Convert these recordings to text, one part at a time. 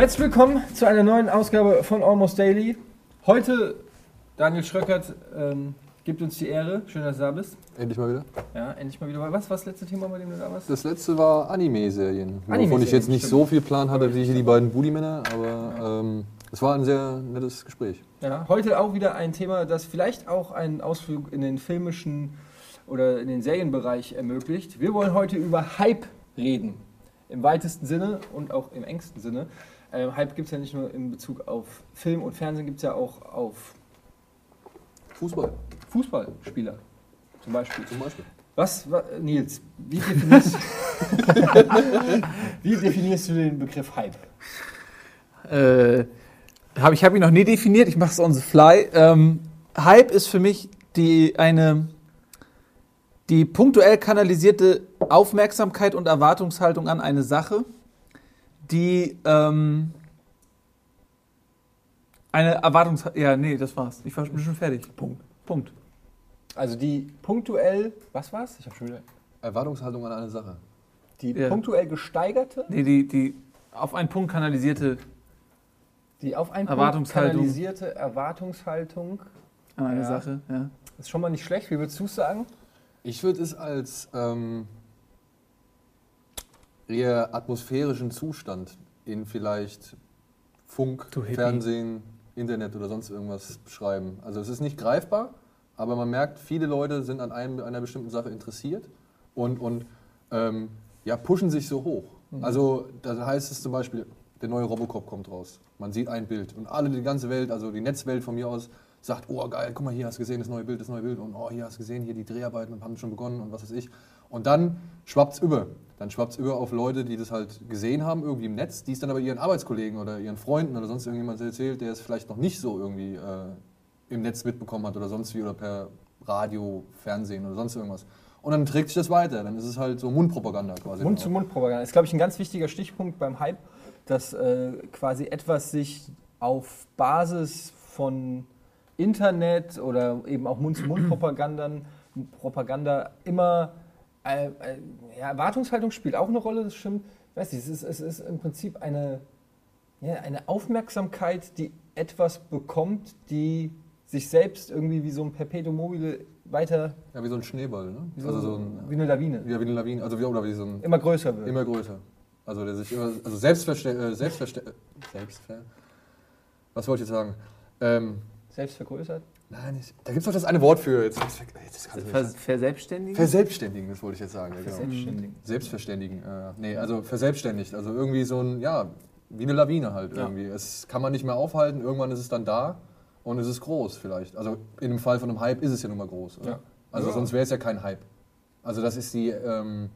Herzlich willkommen zu einer neuen Ausgabe von Almost Daily. Heute Daniel Schröckert ähm, gibt uns die Ehre. Schön, dass du da bist. Endlich mal wieder. Ja, endlich mal wieder. Was war das letzte Thema, bei dem du da warst? Das letzte war Anime-Serien. Anime-Serien, Wovon ich jetzt nicht stimmt. so viel Plan hatte wie hier die beiden Booty-Männer, aber ähm, es war ein sehr nettes Gespräch. Ja, heute auch wieder ein Thema, das vielleicht auch einen Ausflug in den filmischen oder in den Serienbereich ermöglicht. Wir wollen heute über Hype reden. Im weitesten Sinne und auch im engsten Sinne. Ähm, Hype gibt es ja nicht nur in Bezug auf Film und Fernsehen, gibt es ja auch auf Fußball Fußballspieler zum Beispiel. zum Beispiel. Was, wa- Nils, wie definierst, wie definierst du den Begriff Hype? Äh, hab, ich habe ihn noch nie definiert, ich mache es on the fly. Ähm, Hype ist für mich die, eine, die punktuell kanalisierte Aufmerksamkeit und Erwartungshaltung an eine Sache, die ähm, eine Erwartungs... Ja, nee, das war's. Ich war bin schon fertig. Punkt. Punkt. Also die punktuell, was war's? Ich habe schon wieder. Erwartungshaltung an eine Sache. Die Ja. punktuell gesteigerte, Nee, die, die auf einen Punkt kanalisierte die auf einen Punkt Erwartungshaltung. kanalisierte Erwartungshaltung an eine Ja. Sache. Ja. ist schon mal nicht schlecht. Wie würdest du es sagen? Ich würde es als ähm, eher atmosphärischen Zustand in vielleicht Funk. Fernsehen, Internet oder sonst irgendwas beschreiben. Also es ist nicht greifbar, aber man merkt, viele Leute sind an einem, einer bestimmten Sache interessiert und, und ähm, ja, pushen sich so hoch. Also da heißt es zum Beispiel, der neue Robocop kommt raus. Man sieht ein Bild und alle, die ganze Welt, also die Netzwelt von mir aus, sagt, oh geil, guck mal, hier hast du gesehen, das neue Bild, das neue Bild und oh, hier hast du gesehen, hier die Dreharbeiten haben schon begonnen und was weiß ich. Und dann schwappt's über. Dann schwappt's über auf Leute, die das halt gesehen haben, irgendwie im Netz, die es dann aber ihren Arbeitskollegen oder ihren Freunden oder sonst irgendjemand erzählt, der es vielleicht noch nicht so irgendwie äh, im Netz mitbekommen hat oder sonst wie oder per Radio, Fernsehen oder sonst irgendwas. Und dann trägt sich das weiter. Dann ist es halt so Mundpropaganda quasi. Mund zu Mund Propaganda ist glaube ich ein ganz wichtiger Stichpunkt beim Hype, dass äh, quasi etwas sich auf Basis von Internet oder eben auch Mund zu Mund Propagandern Propaganda immer äh, äh, ja, Erwartungshaltung spielt auch eine Rolle, das stimmt. Ich weiß nicht, es ist, es ist im Prinzip eine, ja, eine Aufmerksamkeit, die etwas bekommt, die sich selbst irgendwie wie so ein Perpetuum mobile weiter, Ja, wie so ein Schneeball, ne? wie, so, also so ein, wie eine Lawine, ja, wie eine Lawine, also wie, oder wie so ein, immer größer wird. immer größer. Also der sich immer, also selbstverste äh, selbstverste äh, selbstver was wollte ich jetzt sagen? Ähm, Selbst vergrößert. Nein, ich, da gibt es doch das eine Wort für. Jetzt, jetzt, Ver sagen. verselbständigen? Verselbstständigen, das wollte ich jetzt sagen. Ja, genau. Selbstständigen. Selbstverständigen. Äh, nee, also verselbstständigt. Also irgendwie so ein, ja, wie eine Lawine halt Ja. irgendwie. Es kann man nicht mehr aufhalten, irgendwann ist es dann da und es ist groß vielleicht. Also in dem Fall von einem Hype ist es ja nun mal groß. Oder? Ja. Also Ja. sonst wäre es ja kein Hype. Also das ist die ähm,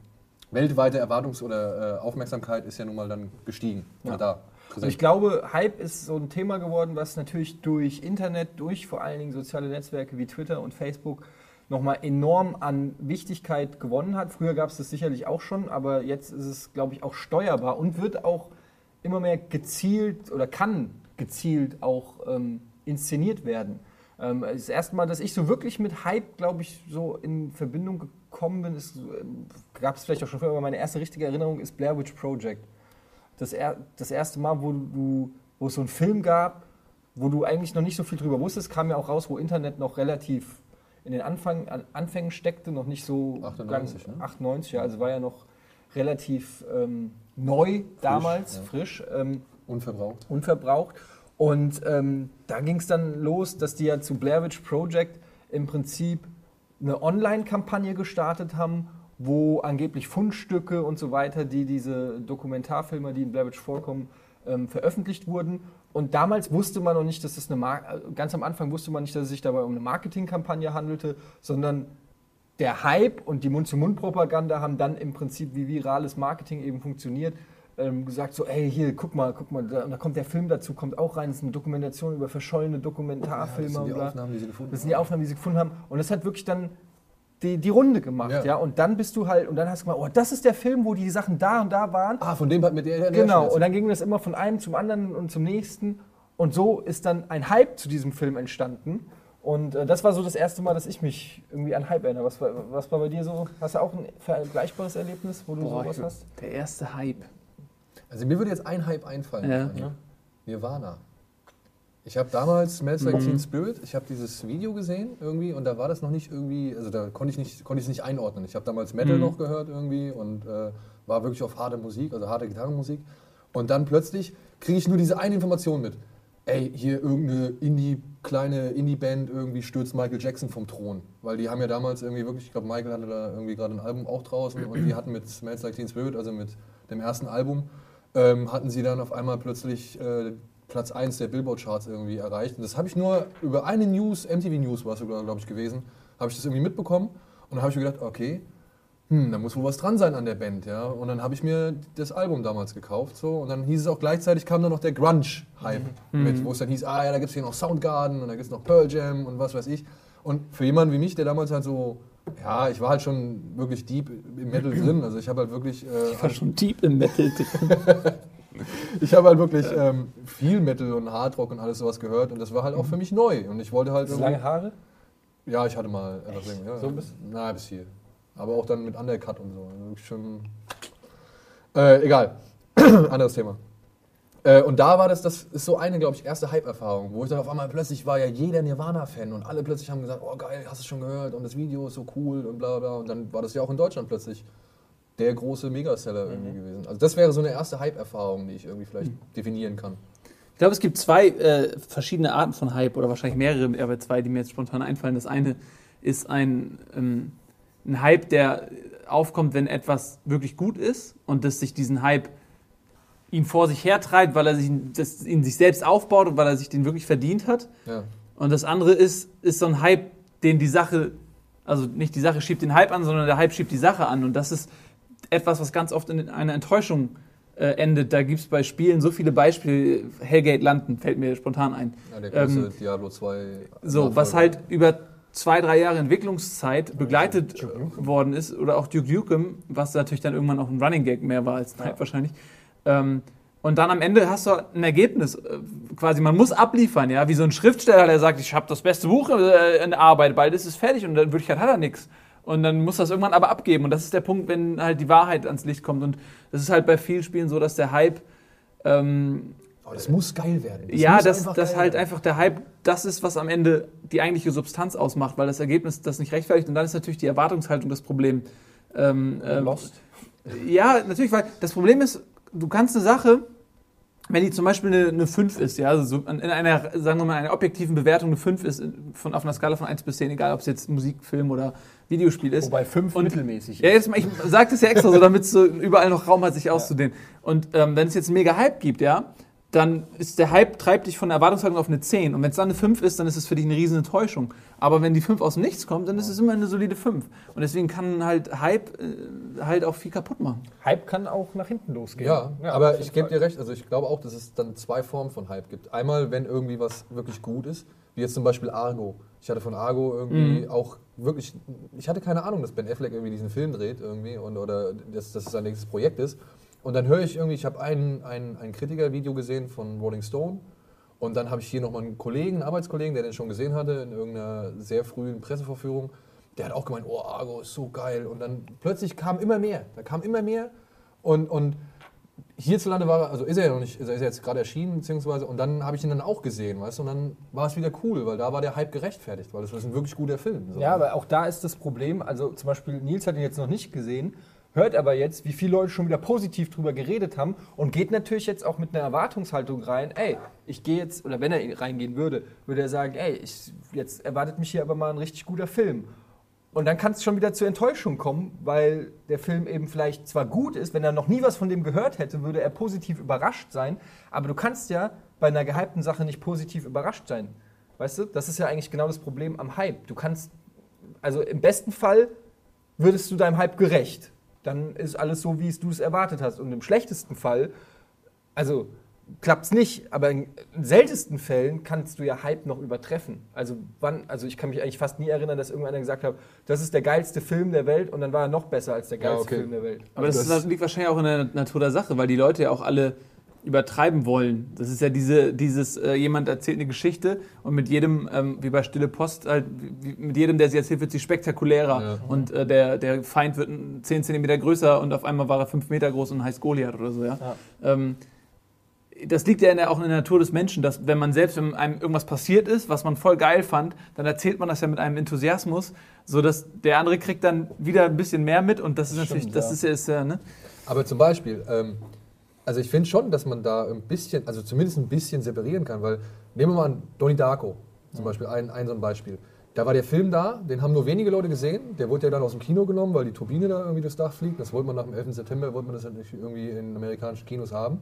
weltweite Erwartungs- oder äh, Aufmerksamkeit ist ja nun mal dann gestiegen. Ja. Da. Und ich glaube, Hype ist so ein Thema geworden, was natürlich durch Internet, durch vor allen Dingen soziale Netzwerke wie Twitter und Facebook nochmal enorm an Wichtigkeit gewonnen hat. Früher gab es das sicherlich auch schon, aber jetzt ist es, glaube ich, auch steuerbar und wird auch immer mehr gezielt oder kann gezielt auch ähm, inszeniert werden. Ähm, das erste Mal, dass ich so wirklich mit Hype, glaube ich, so in Verbindung gekommen bin, ähm, gab es vielleicht auch schon früher, aber meine erste richtige Erinnerung ist Blair Witch Project das, er, das erste Mal, wo, du, wo es so einen Film gab, wo du eigentlich noch nicht so viel drüber wusstest, kam ja auch raus, wo Internet noch relativ in den Anfang, an, Anfängen steckte, noch nicht so 98, ganz, ne? 98, ja, also war ja noch relativ ähm, neu damals, ja. frisch, ähm, Unverbraucht. unverbraucht. Und ähm, da ging es dann los, dass die ja zu Blair Witch Project im Prinzip eine Online-Kampagne gestartet haben, wo angeblich Fundstücke und so weiter, die diese Dokumentarfilme, die in Blair Witch vorkommen, ähm, veröffentlicht wurden. Und damals wusste man noch nicht, dass es eine Mar äh, ganz am Anfang wusste man nicht, dass es sich dabei um eine Marketingkampagne handelte, sondern der Hype und die Mund-zu-Mund-Propaganda haben dann im Prinzip wie virales Marketing eben funktioniert. Ähm, gesagt so, ey, hier, guck mal, guck mal, da, und da kommt der Film dazu, kommt auch rein, das ist eine Dokumentation über verschollene Dokumentarfilme das sind die. Aufnahmen, die sie gefunden Das sind die Aufnahmen, die sie gefunden haben. Und das hat wirklich dann die, die Runde gemacht, ja. Ja. Und dann bist du halt, und dann hast du gemacht, oh, das ist der Film, wo die Sachen da und da waren. Ah, von dem hat mit der, der Genau, und dann ging das immer von einem zum anderen und zum nächsten. Und so ist dann ein Hype zu diesem Film entstanden. Und äh, das war so das erste Mal, dass ich mich irgendwie an Hype erinnere. Was war, was war bei dir so? Hast du auch ein vergleichbares Erlebnis, wo du Boah, sowas hast? Der erste Hype. Also mir würde jetzt ein Hype einfallen. Ja. Nirvana. Ich habe damals Smells Like Teen Spirit, ich habe dieses Video gesehen irgendwie und da war das noch nicht irgendwie, also da konnte ich nicht, konnte ich es nicht einordnen. Ich habe damals Metal Mhm. noch gehört irgendwie und äh, war wirklich auf harte Musik, also harte Gitarrenmusik. Und dann plötzlich kriege ich nur diese eine Information mit. Ey, hier irgendeine Indie, kleine Indie-Band irgendwie stürzt Michael Jackson vom Thron. Weil die haben ja damals irgendwie wirklich, ich glaube Michael hatte da irgendwie gerade ein Album auch draußen und die hatten mit Smells Like Teen Spirit, also mit dem ersten Album, ähm, hatten sie dann auf einmal plötzlich äh, Platz 1 der Billboard-Charts irgendwie erreicht. Und das habe ich nur über eine News, MTV News war es sogar, glaube ich, gewesen, habe ich das irgendwie mitbekommen. Und dann habe ich mir gedacht, okay, hm, da muss wohl was dran sein an der Band, ja. Und dann habe ich mir das Album damals gekauft, so. Und dann hieß es auch gleichzeitig, kam dann noch der Grunge-Hype mit, wo es dann hieß, ah ja, da gibt es hier noch Soundgarden und da gibt es noch Pearl Jam und was weiß ich. Und für jemanden wie mich, der damals halt so, ja, ich war halt schon wirklich deep im Metal drin. Also ich habe halt wirklich... Äh, Ich war schon deep im Metal drin. ich habe halt wirklich ähm, viel Metal und Hardrock und alles sowas gehört und das war halt auch für mich neu. Und ich wollte halt lange Haare? Ja, ich hatte mal etwas länger. Ja. So bis- Na, bis hier. Aber auch dann mit Undercut und so. Also schon. Äh, egal. Anderes Thema. Äh, und da war das, das ist so eine, glaube ich, erste Hype-Erfahrung, wo ich dann auf einmal plötzlich war ja jeder Nirvana-Fan und alle plötzlich haben gesagt, oh geil, hast du schon gehört und das Video ist so cool und bla bla. Und dann war das ja auch in Deutschland plötzlich der große Megaseller irgendwie gewesen. Also das wäre so eine erste Hype-Erfahrung, die ich irgendwie vielleicht definieren kann. Ich glaube, es gibt zwei äh, verschiedene Arten von Hype oder wahrscheinlich mehrere, aber zwei, die mir jetzt spontan einfallen. Das eine ist ein, ähm, ein Hype, der aufkommt, wenn etwas wirklich gut ist und dass sich diesen Hype ihn vor sich hertreibt, weil er sich das in sich selbst aufbaut und weil er sich den wirklich verdient hat. Ja. Und das andere ist, ist so ein Hype, den die Sache, also nicht die Sache schiebt den Hype an, sondern der Hype schiebt die Sache an. Und das ist etwas, was ganz oft in einer Enttäuschung äh, endet. Da gibt es bei Spielen so viele Beispiele. Hellgate London fällt mir spontan ein. ja der große Ähm, Diablo 2. So, was halt über zwei, drei Jahre Entwicklungszeit begleitet worden ist, oder auch Duke Nukem, was natürlich dann irgendwann auch ein Running Gag mehr war als ein Hype wahrscheinlich. Ähm, und dann am Ende hast du ein Ergebnis, äh, quasi, man muss abliefern, ja, wie so ein Schriftsteller, der sagt, ich habe das beste Buch äh, in der Arbeit, bald ist es fertig und in Wirklichkeit hat er nichts. Und dann muss das irgendwann aber abgeben. Und das ist der Punkt, wenn halt die Wahrheit ans Licht kommt. Und das ist halt bei vielen Spielen so, dass der Hype ähm, Oh, das muss geil werden. Das ja, dass das halt werden. einfach der Hype, das ist, was am Ende die eigentliche Substanz ausmacht, weil das Ergebnis das nicht rechtfertigt. Und dann ist natürlich die Erwartungshaltung das Problem. Ähm, ähm, Lost. ja, natürlich, weil das Problem ist, du kannst eine Sache, wenn die zum Beispiel eine, eine 5 ist, ja, also so in einer, sagen wir mal, einer objektiven Bewertung eine 5 ist, von, auf einer Skala von 1 bis 10, egal ob es jetzt Musik, Film oder Videospiel ist. Wobei fünf Und- mittelmäßig Ja, jetzt mal, ich sage das ja extra so, damit es so überall noch Raum hat, sich auszudehnen. Und ähm, wenn es jetzt einen mega Hype gibt, ja, dann ist der Hype treibt dich von der Erwartungshaltung auf eine 10. Und wenn es dann eine 5 ist, dann ist es für dich eine riesen Enttäuschung. Aber wenn die 5 aus dem Nichts kommt, dann ist es immer eine solide 5. Und deswegen kann halt Hype äh, halt auch viel kaputt machen. Hype kann auch nach hinten losgehen. Ja, auf aber ich gebe dir recht. Also ich glaube auch, dass es dann zwei Formen von Hype gibt. Einmal, wenn irgendwie was wirklich gut ist, wie jetzt zum Beispiel Argo. Ich hatte von Argo irgendwie auch wirklich, ich hatte keine Ahnung, dass Ben Affleck irgendwie diesen Film dreht irgendwie und oder dass, dass es sein nächstes Projekt ist. Und dann höre ich irgendwie, ich habe ein, ein, ein Kritikervideo gesehen von Rolling Stone und dann habe ich hier nochmal einen Kollegen, einen Arbeitskollegen, der den schon gesehen hatte in irgendeiner sehr frühen Pressevorführung. Der hat auch gemeint, oh, Argo ist so geil. Und dann plötzlich kam immer mehr. Da kam immer mehr. Und, und hierzulande war er, also ist er ja noch nicht, ist er jetzt gerade erschienen, beziehungsweise, und dann habe ich ihn dann auch gesehen, weißt du, und dann war es wieder cool, weil da war der Hype gerechtfertigt, weil das ist ein wirklich guter Film. So. Ja, aber auch da ist das Problem, also zum Beispiel Nils hat ihn jetzt noch nicht gesehen, hört aber jetzt, wie viele Leute schon wieder positiv drüber geredet haben und geht natürlich jetzt auch mit einer Erwartungshaltung rein, ey, ich gehe jetzt, oder wenn er reingehen würde, würde er sagen, ey, ich, jetzt erwartet mich hier aber mal ein richtig guter Film. Und dann kann es schon wieder zur Enttäuschung kommen, weil der Film eben vielleicht zwar gut ist, wenn er noch nie was von dem gehört hätte, würde er positiv überrascht sein, aber du kannst ja bei einer gehypten Sache nicht positiv überrascht sein. Weißt du, das ist ja eigentlich genau das Problem am Hype. Du kannst, also im besten Fall würdest du deinem Hype gerecht. Dann ist alles so, wie es du es erwartet hast. Und im schlechtesten Fall, also klappt es nicht, aber in seltensten Fällen kannst du ja Hype noch übertreffen. Also wann, also ich kann mich eigentlich fast nie erinnern, dass irgendeiner gesagt hat, das ist der geilste Film der Welt und dann war er noch besser als der Ja, geilste okay. Film der Welt. Aber Also das, das- liegt wahrscheinlich auch in der Natur der Sache, weil die Leute ja auch alle übertreiben wollen. Das ist ja diese, dieses, äh, jemand erzählt eine Geschichte und mit jedem, ähm, wie bei Stille Post, halt, wie, mit jedem, der sie erzählt, wird sie spektakulärer. Ja. Und äh, der, der Feind wird 10 cm größer und auf einmal war er 5 Meter groß und heißt Goliath oder so, ja. Ähm, das liegt ja in der, auch in der Natur des Menschen, dass wenn man selbst, wenn einem irgendwas passiert ist, was man voll geil fand, dann erzählt man das ja mit einem Enthusiasmus, so dass der andere kriegt dann wieder ein bisschen mehr mit und das ist natürlich, Stimmt, das ja. ist ja, ist ja ne? Aber zum Beispiel, ähm, also ich finde schon, dass man da ein bisschen, also zumindest ein bisschen separieren kann, weil nehmen wir mal an Donnie Darko zum Beispiel, ein, ein so ein Beispiel. Da war der Film da, den haben nur wenige Leute gesehen. Der wurde ja dann aus dem Kino genommen, weil die Turbine da irgendwie durchs Dach fliegt. Das wollte man nach dem 11. September, wollte man das halt nicht irgendwie in amerikanischen Kinos haben.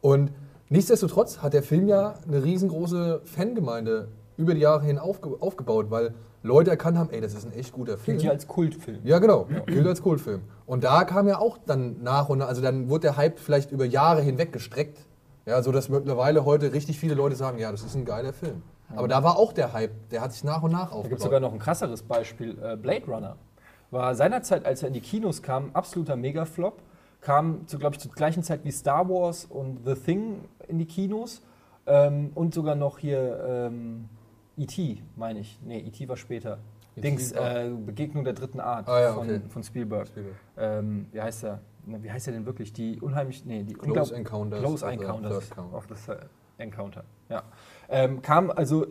Und nichtsdestotrotz hat der Film ja eine riesengroße Fangemeinde über die Jahre hin aufge aufgebaut, weil Leute erkannt haben, ey, das ist ein echt guter Film. Gilt ja als Kultfilm. Ja, genau. Gilt als Kultfilm. Und da kam ja auch dann nach und nach, also dann wurde der Hype vielleicht über Jahre hinweg gestreckt. Ja, so dass mittlerweile heute richtig viele Leute sagen, ja, das ist ein geiler Film. Aber da war auch der Hype, der hat sich nach und nach Da gibt aufgebaut. es sogar noch ein krasseres Beispiel. Äh, Blade Runner war seinerzeit, als er in die Kinos kam, absoluter Megaflop. Kam, zu, glaube ich, zur gleichen Zeit wie Star Wars und The Thing in die Kinos. Ähm, und sogar noch hier ähm, E.T., meine ich. Nee, E.T. war später. E.T. Dings, äh, Begegnung der dritten Art Ah, ja, von, okay. von Spielberg. Spielberg. Ähm, wie heißt er? Na, wie heißt er denn wirklich? Die unheimlich. Nee, die Close Encounters Close Encounters of the Third Encounter. Ja. Ähm, kam also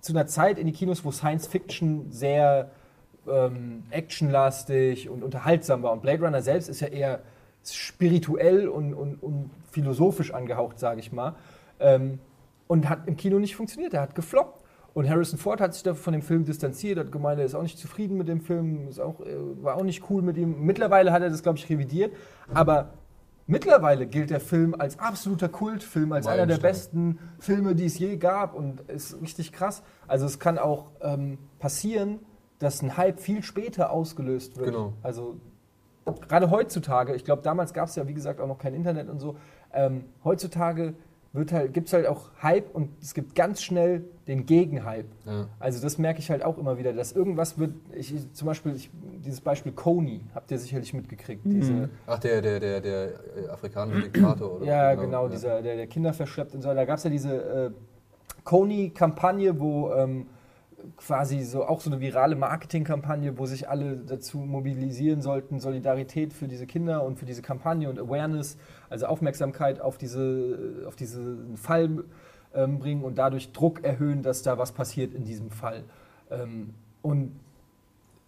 zu einer Zeit in die Kinos, wo Science Fiction sehr ähm, actionlastig und unterhaltsam war. Und Blade Runner selbst ist ja eher spirituell und, und, und philosophisch angehaucht, sage ich mal. Ähm, und hat im Kino nicht funktioniert. Er hat gefloppt. Und Harrison Ford hat sich da von dem Film distanziert, hat gemeint, er ist auch nicht zufrieden mit dem Film, ist auch, äh, war auch nicht cool mit ihm. Mittlerweile hat er das, glaube ich, revidiert. Aber mittlerweile gilt der Film als absoluter Kultfilm, als einer der besten Filme, die es je gab und ist richtig krass. Also es kann auch ähm, passieren, dass ein Hype viel später ausgelöst wird. Genau. Also gerade heutzutage, ich glaube, damals gab es ja, wie gesagt, auch noch kein Internet und so. Ähm, heutzutage wird halt, gibt es halt auch Hype und es gibt ganz schnell den Gegenhype. Ja. Also das merke ich halt auch immer wieder, dass irgendwas wird, ich, zum Beispiel ich, dieses Beispiel Coney, habt ihr sicherlich mitgekriegt. Diese, Ach, der, der, der, der äh, afrikanische Diktator, oder? ja, genau, dieser, der, der Kinder verschleppt und so. Da gab es ja diese äh, Coney-Kampagne, wo ähm, quasi so auch so eine virale Marketingkampagne, wo sich alle dazu mobilisieren sollten, Solidarität für diese Kinder und für diese Kampagne und Awareness, also Aufmerksamkeit auf, diese, auf diesen Fall ähm, bringen und dadurch Druck erhöhen, dass da was passiert in diesem Fall. Ähm, und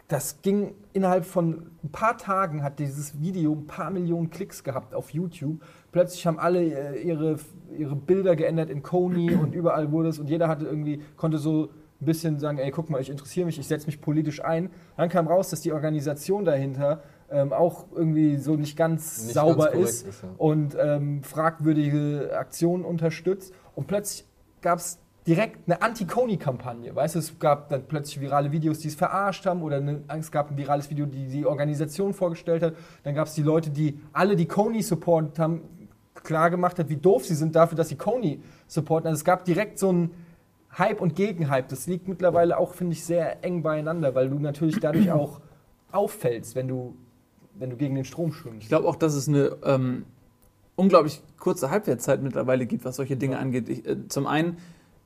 das ging innerhalb von ein paar Tagen, hat dieses Video ein paar Millionen Klicks gehabt auf YouTube. Plötzlich haben alle äh, ihre, ihre Bilder geändert in Coney und überall wurde es und jeder hatte irgendwie, konnte so ein bisschen sagen, ey, guck mal, ich interessiere mich, ich setze mich politisch ein. Dann kam raus, dass die Organisation dahinter ähm, auch irgendwie so nicht ganz Nicht sauber ganz ist, ist, ja. und ähm, fragwürdige Aktionen unterstützt. Und plötzlich gab es direkt eine Anti-Coney-Kampagne. Weißt du, es gab dann plötzlich virale Videos, die es verarscht haben, oder eine, es gab ein virales Video, die die Organisation vorgestellt hat. Dann gab es die Leute, die alle die Coney supportet haben, klar gemacht hat, wie doof sie sind dafür, dass sie Coney supporten. Also es gab direkt so einen Hype und Gegenhype. Das liegt mittlerweile auch, finde ich, sehr eng beieinander, weil du natürlich dadurch auch auffällst, wenn du, wenn du gegen den Strom schwimmst. Ich glaube auch, dass es eine ähm, unglaublich kurze Halbwertszeit mittlerweile gibt, was solche Dinge Ja. angeht. Ich, äh, zum einen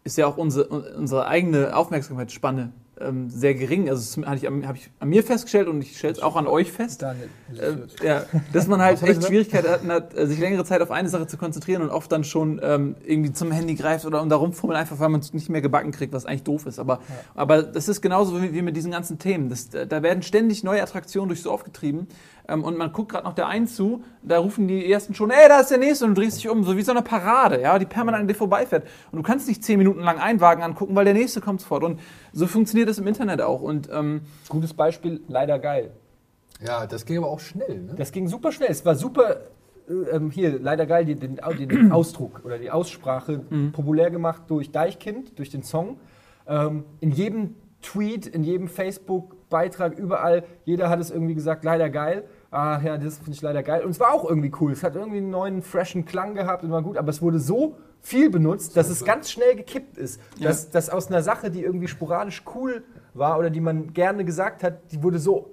ist ja auch unsere, unsere eigene Aufmerksamkeitsspanne ähm, sehr gering. Also das habe ich, an- hab ich an mir festgestellt und ich stelle es auch an euch fest. Daniel, Äh, ja, dass man halt echt? Schwierigkeiten hat, hat, äh, sich längere Zeit auf eine Sache zu konzentrieren und oft dann schon ähm, irgendwie zum Handy greift oder um da rumfummeln, einfach weil man es nicht mehr gebacken kriegt, was eigentlich doof ist. Aber, aber das ist genauso wie, wie mit diesen ganzen Themen. Das, da werden ständig neue Attraktionen durchs Dorf getrieben ähm, und man guckt gerade noch der einen zu, da rufen die ersten schon, ey, da ist der nächste und du drehst dich um, so wie so eine Parade, ja, die permanent an dir vorbeifährt. Und du kannst nicht zehn Minuten lang einen Wagen angucken, weil der nächste kommt sofort. Und so funktioniert das im Internet auch. Und ähm, Gutes Beispiel, leider geil. Ja, das ging aber auch schnell, ne? Das ging super schnell. Es war super, äh, ähm, hier, leider geil, die, den, Au- den Ausdruck oder die Aussprache populär gemacht durch Deichkind, durch den Song. Ähm, in jedem Tweet, in jedem Facebook-Beitrag, überall, jeder hat es irgendwie gesagt, leider geil. Ah ja, das finde ich leider geil. Und es war auch irgendwie cool. Es hat irgendwie einen neuen, freshen Klang gehabt und war gut, aber es wurde so viel benutzt, dass es ganz schnell gekippt ist. Dass, dass aus einer Sache, die irgendwie sporadisch cool war oder die man gerne gesagt hat, die wurde so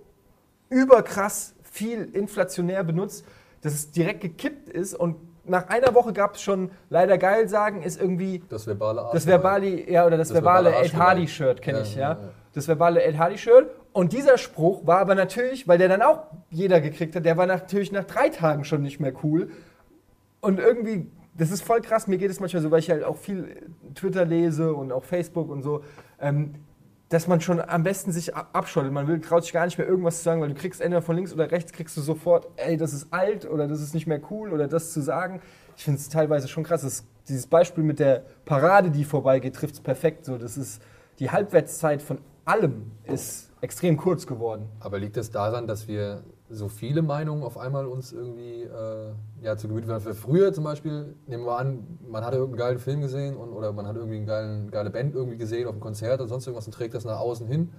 überkrass viel inflationär benutzt, dass es direkt gekippt ist und nach einer Woche gab es schon leider geil sagen, ist irgendwie Das verbale Arsch. das verbale, ja, oder das, Das verbale verbale Ed Hardy Arschgeweih. Shirt kenne Ja, ich, ja, ja. ja. Das verbale Ed Hardy Shirt. Und dieser Spruch war aber natürlich, weil der dann auch jeder gekriegt hat, der war natürlich nach drei Tagen schon nicht mehr cool. Und irgendwie, das ist voll krass, mir geht es manchmal so, weil ich halt auch viel Twitter lese und auch Facebook und so, ähm, dass man schon am besten sich abschottet. Man will, traut sich gar nicht mehr irgendwas zu sagen, weil du kriegst entweder von links oder rechts, kriegst du sofort, ey, das ist alt oder das ist nicht mehr cool oder das zu sagen. Ich finde es teilweise schon krass. Das, dieses Beispiel mit der Parade, die vorbeigeht, trifft es perfekt. So, das ist, die Halbwertszeit von allem ist extrem kurz geworden. Aber liegt es daran, dass wir so viele Meinungen auf einmal uns irgendwie äh, ja, zu Gemüte führen? Früher zum Beispiel, nehmen wir an, man hatte irgendeinen geilen Film gesehen und, oder man hat irgendwie eine geile Band irgendwie gesehen auf einem Konzert oder sonst irgendwas und trägt das nach außen hin.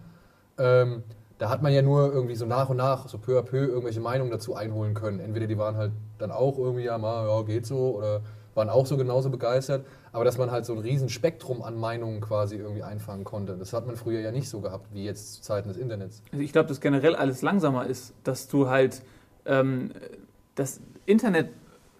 Ähm, da hat man ja nur irgendwie so nach und nach, so peu à peu, irgendwelche Meinungen dazu einholen können. Entweder die waren halt dann auch irgendwie, ja, mal, ja, geht so, oder waren auch so genauso begeistert. Aber dass man halt so ein riesen Spektrum an Meinungen quasi irgendwie einfangen konnte. Das hat man früher ja nicht so gehabt, wie jetzt zu Zeiten des Internets. Also ich glaube, dass generell alles langsamer ist, dass du halt ähm, das Internet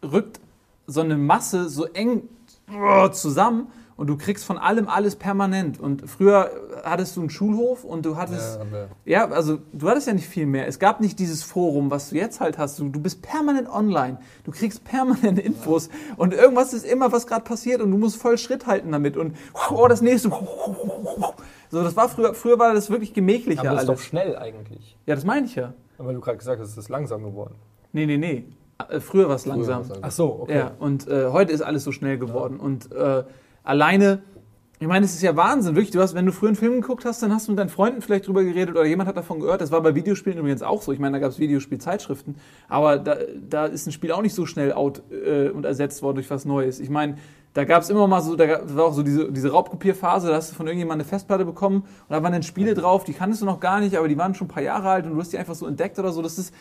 rückt so eine Masse so eng oh, zusammen und du kriegst von allem alles permanent. Und früher hattest du einen Schulhof und du hattest Ja. Ja, also du hattest ja nicht viel mehr. Es gab nicht dieses Forum, was du jetzt halt hast. Du, du bist permanent online. Du kriegst permanent Infos und irgendwas ist immer, was gerade passiert und du musst voll Schritt halten damit und oh, das nächste. So, das war früher, früher war das wirklich gemächlicher Aber das ist alles. doch schnell eigentlich. Ja, das meine ich ja. Aber du gerade gesagt hast, es ist langsam geworden. Nee, nee, nee. Äh, Früher war es langsam. Ach so, okay. Ja, und äh, heute ist alles so schnell geworden. Und äh, alleine, ich meine, es ist ja Wahnsinn, wirklich. Du hast, wenn du früher einen Film geguckt hast, dann hast du mit deinen Freunden vielleicht drüber geredet oder jemand hat davon gehört. Das war bei Videospielen übrigens auch so. Ich meine, da gab es Videospielzeitschriften. Aber da, da ist ein Spiel auch nicht so schnell out äh, und ersetzt worden durch was Neues. Ich meine, da gab es immer mal so, da gab- war auch so diese, diese Raubkopierphase, da hast du von irgendjemandem eine Festplatte bekommen und da waren dann Spiele drauf, die kanntest du noch gar nicht, aber die waren schon ein paar Jahre alt und du hast die einfach so entdeckt oder so. Das ist,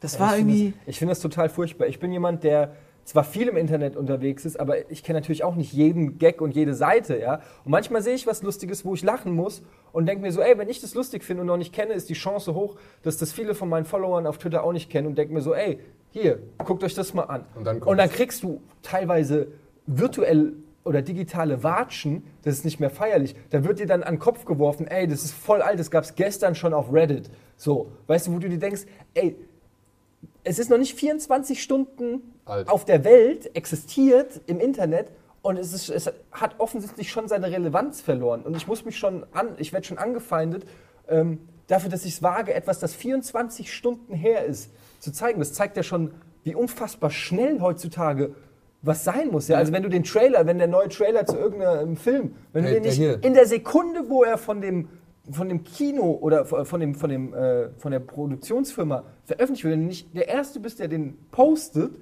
das war ich irgendwie. das- Ich finde das total furchtbar. Ich bin jemand, der zwar viel im Internet unterwegs ist, aber ich kenne natürlich auch nicht jeden Gag und jede Seite, ja. Und manchmal sehe ich was Lustiges, wo ich lachen muss und denke mir so, ey, wenn ich das lustig finde und noch nicht kenne, ist die Chance hoch, dass das viele von meinen Followern auf Twitter auch nicht kennen und denke mir so, ey, hier, guckt euch das mal an. Und dann und dann kriegst du teilweise virtuell oder digitale Watschen, das ist nicht mehr feierlich. Da wird dir dann an den Kopf geworfen, ey, das ist voll alt, das gab es gestern schon auf Reddit. So, weißt du, wo du dir denkst, ey, es ist noch nicht 24 Stunden Alt. auf der Welt existiert im Internet und es, ist, es hat offensichtlich schon seine Relevanz verloren. Und ich muss mich schon an, ich werde schon angefeindet ähm, dafür, dass ich es wage, etwas, das 24 Stunden her ist, zu zeigen. Das zeigt ja schon, wie unfassbar schnell heutzutage was sein muss. Ja? Also wenn du den Trailer, wenn der neue Trailer zu irgendeinem Film, wenn Der- du den nicht hier. in der Sekunde, wo er von dem von dem Kino oder von dem von dem äh, von der Produktionsfirma veröffentlicht wird, wenn du nicht der erste bist, der den postet,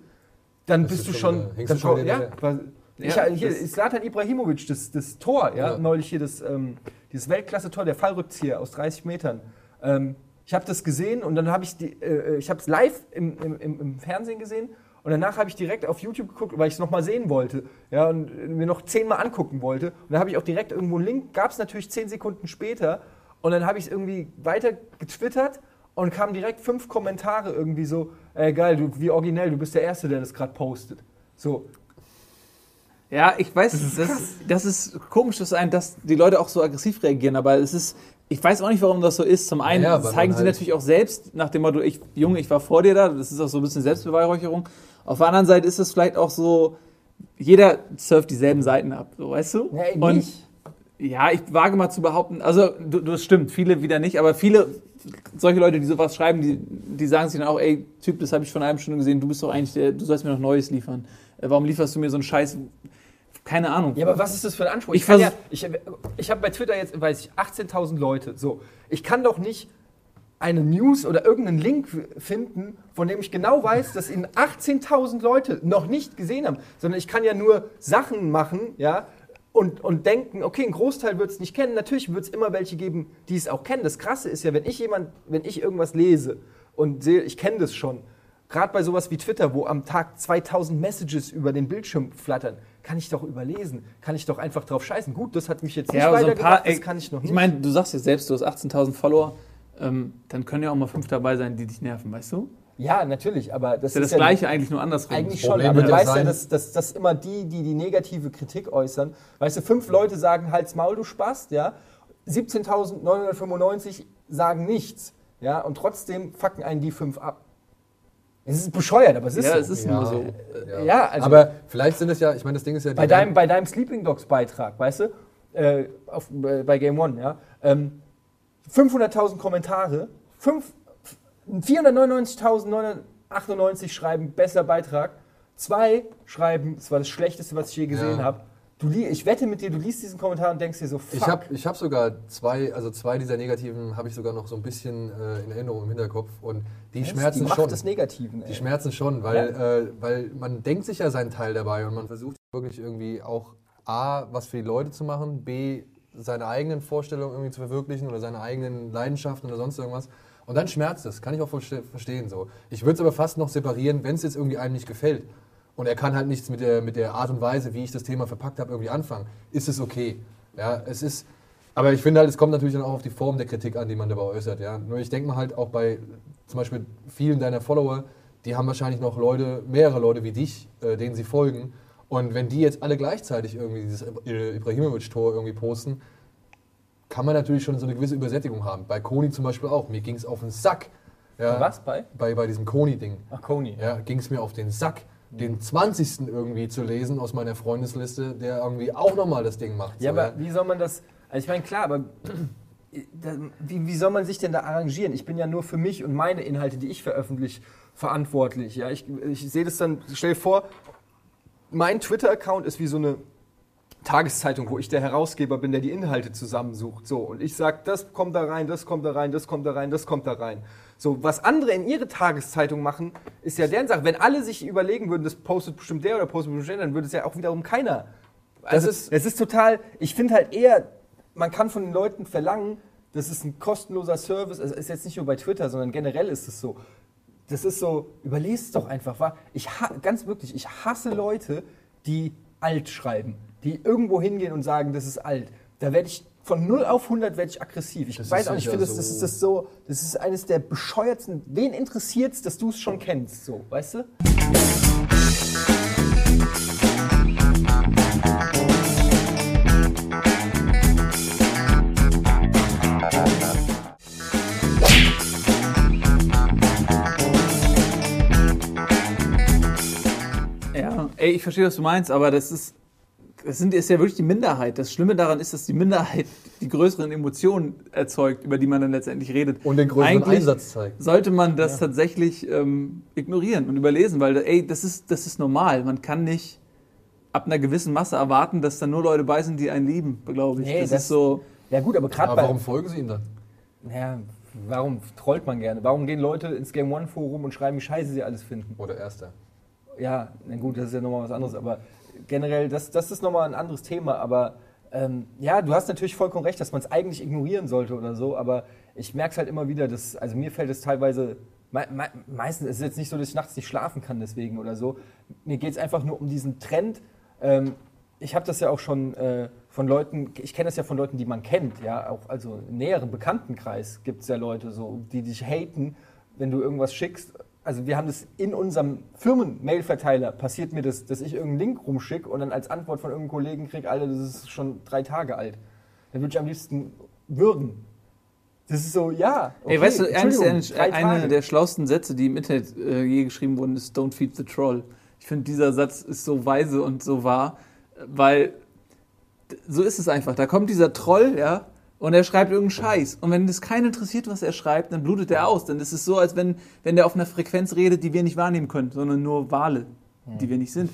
dann bist ist du schon wieder- dann schon ja, hinterher. weil- ich, Ja, hier ist Zlatan Ibrahimovic, das, das Tor, ja, Ja. neulich hier das ähm, dieses Weltklasse-Tor, der Fallrückzieher aus 30 Metern. Ähm, ich habe das gesehen und dann habe ich die, äh, ich habe es live im, im, im, Fernsehen gesehen und danach habe ich direkt auf YouTube geguckt, weil ich es nochmal sehen wollte, ja, und äh, mir noch zehnmal angucken wollte. Und dann habe ich auch direkt irgendwo einen Link, gab es natürlich zehn Sekunden später und dann habe ich es irgendwie weiter getwittert und kamen direkt fünf Kommentare irgendwie so, ey geil, du, wie originell, du bist der Erste, der das gerade postet. So, Ja, ich weiß, das ist, das ist, komisch, dass, ein, dass die Leute auch so aggressiv reagieren, aber es ist, ich weiß auch nicht, warum das so ist. Zum einen Ja, zeigen sie halt- natürlich auch selbst nach dem Motto, ich, Junge, ich war vor dir da, das ist auch so ein bisschen Selbstbeweihräucherung. Auf der anderen Seite ist es vielleicht auch so, jeder surft dieselben Seiten ab, so, weißt du? ja, eben Und nicht. ja, ich wage mal zu behaupten, also das stimmt, viele wieder nicht, aber viele, solche Leute, die sowas schreiben, die, die sagen sich dann auch, ey, Typ, das habe ich vor einer halben Stunde gesehen, du bist doch eigentlich der, du sollst mir noch Neues liefern. Äh, Warum lieferst du mir so einen Scheiß? Keine Ahnung. Ja, aber was ist das für ein Anspruch? Ich vers- ja, ich ich habe bei Twitter jetzt, weiß ich, 18.000 Leute. So, ich kann doch nicht eine News oder irgendeinen Link finden, von dem ich genau weiß, dass ihn 18.000 Leute noch nicht gesehen haben, sondern ich kann ja nur Sachen machen, ja, und, und denken, okay, ein Großteil wird es nicht kennen. Natürlich wird es immer welche geben, die es auch kennen. Das Krasse ist ja, wenn ich jemand, wenn ich irgendwas lese und sehe, ich kenne das schon, gerade bei sowas wie Twitter, wo am Tag 2000 Messages über den Bildschirm flattern, kann ich doch überlesen, kann ich doch einfach drauf scheißen. Gut, das hat mich jetzt nicht so ein weitergebracht, paar, ey, das kann ich noch nicht. Ich meine, du sagst ja selbst, du hast 18.000 Follower, ähm, dann können ja auch mal fünf dabei sein, die dich nerven, weißt du? Ja, natürlich, aber das ist ja das Gleiche eigentlich nur andersrum. Eigentlich schon, Problem aber du ja weißt ja, dass, dass, dass immer die, die die negative Kritik äußern, weißt du, fünf Leute sagen Halt's Maul, du Spast, ja, 17.995 sagen nichts, ja, und trotzdem fucken einen die fünf ab. Es ist bescheuert, aber es ist ja, so. es ist nur so. Ja, also- aber vielleicht sind es ja, ich meine, das Ding ist ja, die bei, deinem, bei deinem Sleeping Dogs Beitrag, weißt du, äh, auf, äh, bei Game One, ja, ähm, 500.000 Kommentare, fünf- 499.998 schreiben besser Beitrag, zwei schreiben, es war das Schlechteste, was ich je gesehen Ja. habe. Du, ich wette mit dir, du liest diesen Kommentar und denkst dir so, fuck. Ich habe ich hab sogar zwei, also zwei dieser negativen habe ich sogar noch so ein bisschen äh, in Erinnerung im Hinterkopf und die Das schmerzen die Macht schon. des Negativen. Die ey. schmerzen schon, weil, äh, weil man denkt sich ja seinen Teil dabei und man versucht wirklich irgendwie auch A, was für die Leute zu machen, B, seine eigenen Vorstellungen irgendwie zu verwirklichen oder seine eigenen Leidenschaften oder sonst irgendwas. Und dann schmerzt es, kann ich auch verste- verstehen. So. Ich würde es aber fast noch separieren, wenn es jetzt irgendwie einem nicht gefällt. Und er kann halt nichts mit der, mit der Art und Weise, wie ich das Thema verpackt habe, irgendwie anfangen. Ist es okay. Ja, es ist, aber ich finde halt, es kommt natürlich dann auch auf die Form der Kritik an, die man dabei äußert. Ja. Nur ich denke mal halt auch bei zum Beispiel vielen deiner Follower, die haben wahrscheinlich noch Leute, mehrere Leute wie dich, äh, denen sie folgen. Und wenn die jetzt alle gleichzeitig irgendwie dieses Ibra- Ibrahimovic-Tor irgendwie posten, kann man natürlich schon so eine gewisse Übersättigung haben. Bei Koni zum Beispiel auch. Mir ging es auf den Sack. Ja, Was bei? Bei, bei diesem Koni-Ding. Ach, Coney. Ja, ging es mir auf den Sack, den 20. irgendwie zu lesen aus meiner Freundesliste, der irgendwie auch nochmal das Ding macht. Ja, so, aber wie soll man das. Also ich meine, klar, aber wie, wie soll man sich denn da arrangieren? Ich bin ja nur für mich und meine Inhalte, die ich veröffentliche, verantwortlich. Ja, ich, ich sehe das dann, stell dir vor, mein Twitter-Account ist wie so eine Tageszeitung, wo ich der Herausgeber bin, der die Inhalte zusammensucht. So, und ich sage, das kommt da rein, das kommt da rein, das kommt da rein, das kommt da rein. So, was andere in ihre Tageszeitung machen, ist ja deren Sache. Wenn alle sich überlegen würden, das postet bestimmt der oder postet bestimmt der, dann würde es ja auch wiederum keiner. Also, Das ist- es ist total, ich finde halt eher, man kann von den Leuten verlangen, das ist ein kostenloser Service, also ist jetzt nicht nur bei Twitter, sondern generell ist es so. Das ist so, überlest es doch einfach. Ich ganz wirklich, ich hasse Leute, die alt schreiben, die irgendwo hingehen und sagen, das ist alt. Da werde ich von 0 auf 100 werde ich aggressiv. Ich Das weiß auch nicht, ich finde, das, das, so. ist das so, das ist eines der bescheuertsten. Wen interessiert es, dass du es schon kennst, so, weißt du? Ja, ey, ich verstehe, was du meinst, aber das ist, das sind, ist ja wirklich die Minderheit. Das Schlimme daran ist, dass die Minderheit die größeren Emotionen erzeugt, über die man dann letztendlich redet. Und den größeren Eigentlich Einsatz zeigt. Sollte man das tatsächlich ähm, ignorieren und überlesen, weil, ey, das ist, das ist normal. Man kann nicht ab einer gewissen Masse erwarten, dass da nur Leute bei sind, die einen lieben, glaube ich. Nee, das, das- ist so. Ja gut, aber gerade warum folgen sie ihm dann? Ja, warum trollt man gerne? Warum gehen Leute ins Game One Forum und schreiben, wie scheiße sie alles finden? Oder erster? Ja, na gut, das ist ja nochmal was anderes, aber generell, das, das ist nochmal ein anderes Thema. Aber ähm, ja, du hast natürlich vollkommen recht, dass man es eigentlich ignorieren sollte oder so, aber ich merke es halt immer wieder, dass, also mir fällt es teilweise, me me meistens ist es jetzt nicht so, dass ich nachts nicht schlafen kann deswegen oder so. Mir geht es einfach nur um diesen Trend. Ähm, ich habe das ja auch schon äh, von Leuten, ich kenne das ja von Leuten, die man kennt, ja, auch also im näheren Bekanntenkreis gibt es ja Leute so, die dich haten, wenn du irgendwas schickst. Also wir haben das in unserem Firmen-Mail-Verteiler, passiert mir das, dass ich irgendeinen Link rumschicke und dann als Antwort von irgendeinem Kollegen kriege, Alter, das ist schon drei Tage alt. Dann würde ich am liebsten würgen. Das ist so, ja. Ey, weißt du, eines einer der schlauesten Sätze, die im Internet äh, je geschrieben wurden, ist Don't feed the troll. Ich finde, dieser Satz ist so weise und so wahr, äh, weil so ist es einfach. Da kommt dieser Troll, ja, und er schreibt irgendeinen Scheiß. Und wenn das keinen interessiert, was er schreibt, dann blutet er aus. Dann ist es so, als wenn, wenn der auf einer Frequenz redet, die wir nicht wahrnehmen können, sondern nur Wale, die wir nicht sind.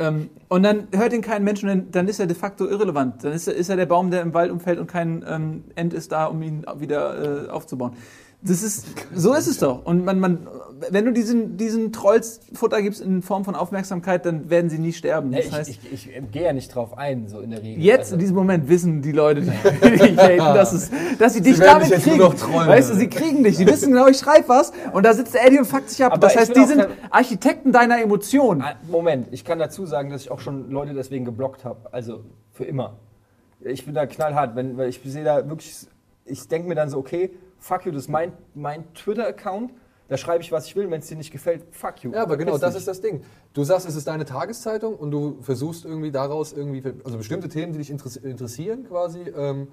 Ähm, und dann hört ihn kein Mensch und dann, dann ist er de facto irrelevant. Dann ist er, ist er der Baum, der im Wald umfällt und kein ähm, End ist da, um ihn wieder äh, aufzubauen. Das ist, so ist es doch. Und man, man, wenn du diesen, diesen Trolls Futter gibst in Form von Aufmerksamkeit, dann werden sie nie sterben. Das ich, heißt, ich, ich, ich gehe ja nicht drauf ein, so in der Regel. Jetzt, Also- in diesem Moment, wissen die Leute, die dich haten, dass, es, dass sie dich werden damit dich kriegen. Weißt du, sie kriegen dich. Die wissen genau, ich schreibe was und da sitzt der Eddie und fuckt sich ab. Aber das heißt, die sind Architekten deiner Emotionen. Ah, Moment, ich kann dazu sagen, dass ich auch schon Leute deswegen geblockt habe. Also für immer. Ich bin da knallhart, wenn, weil ich sehe da wirklich, ich denke mir dann so, okay, fuck you, das ist mein, mein Twitter-Account. Da schreibe ich, was ich will. Wenn es dir nicht gefällt, fuck you. Ja, aber genau, das ist das Ding. Du sagst, es ist deine Tageszeitung und du versuchst irgendwie daraus irgendwie, also bestimmte Themen, die dich interess- interessieren, quasi ähm,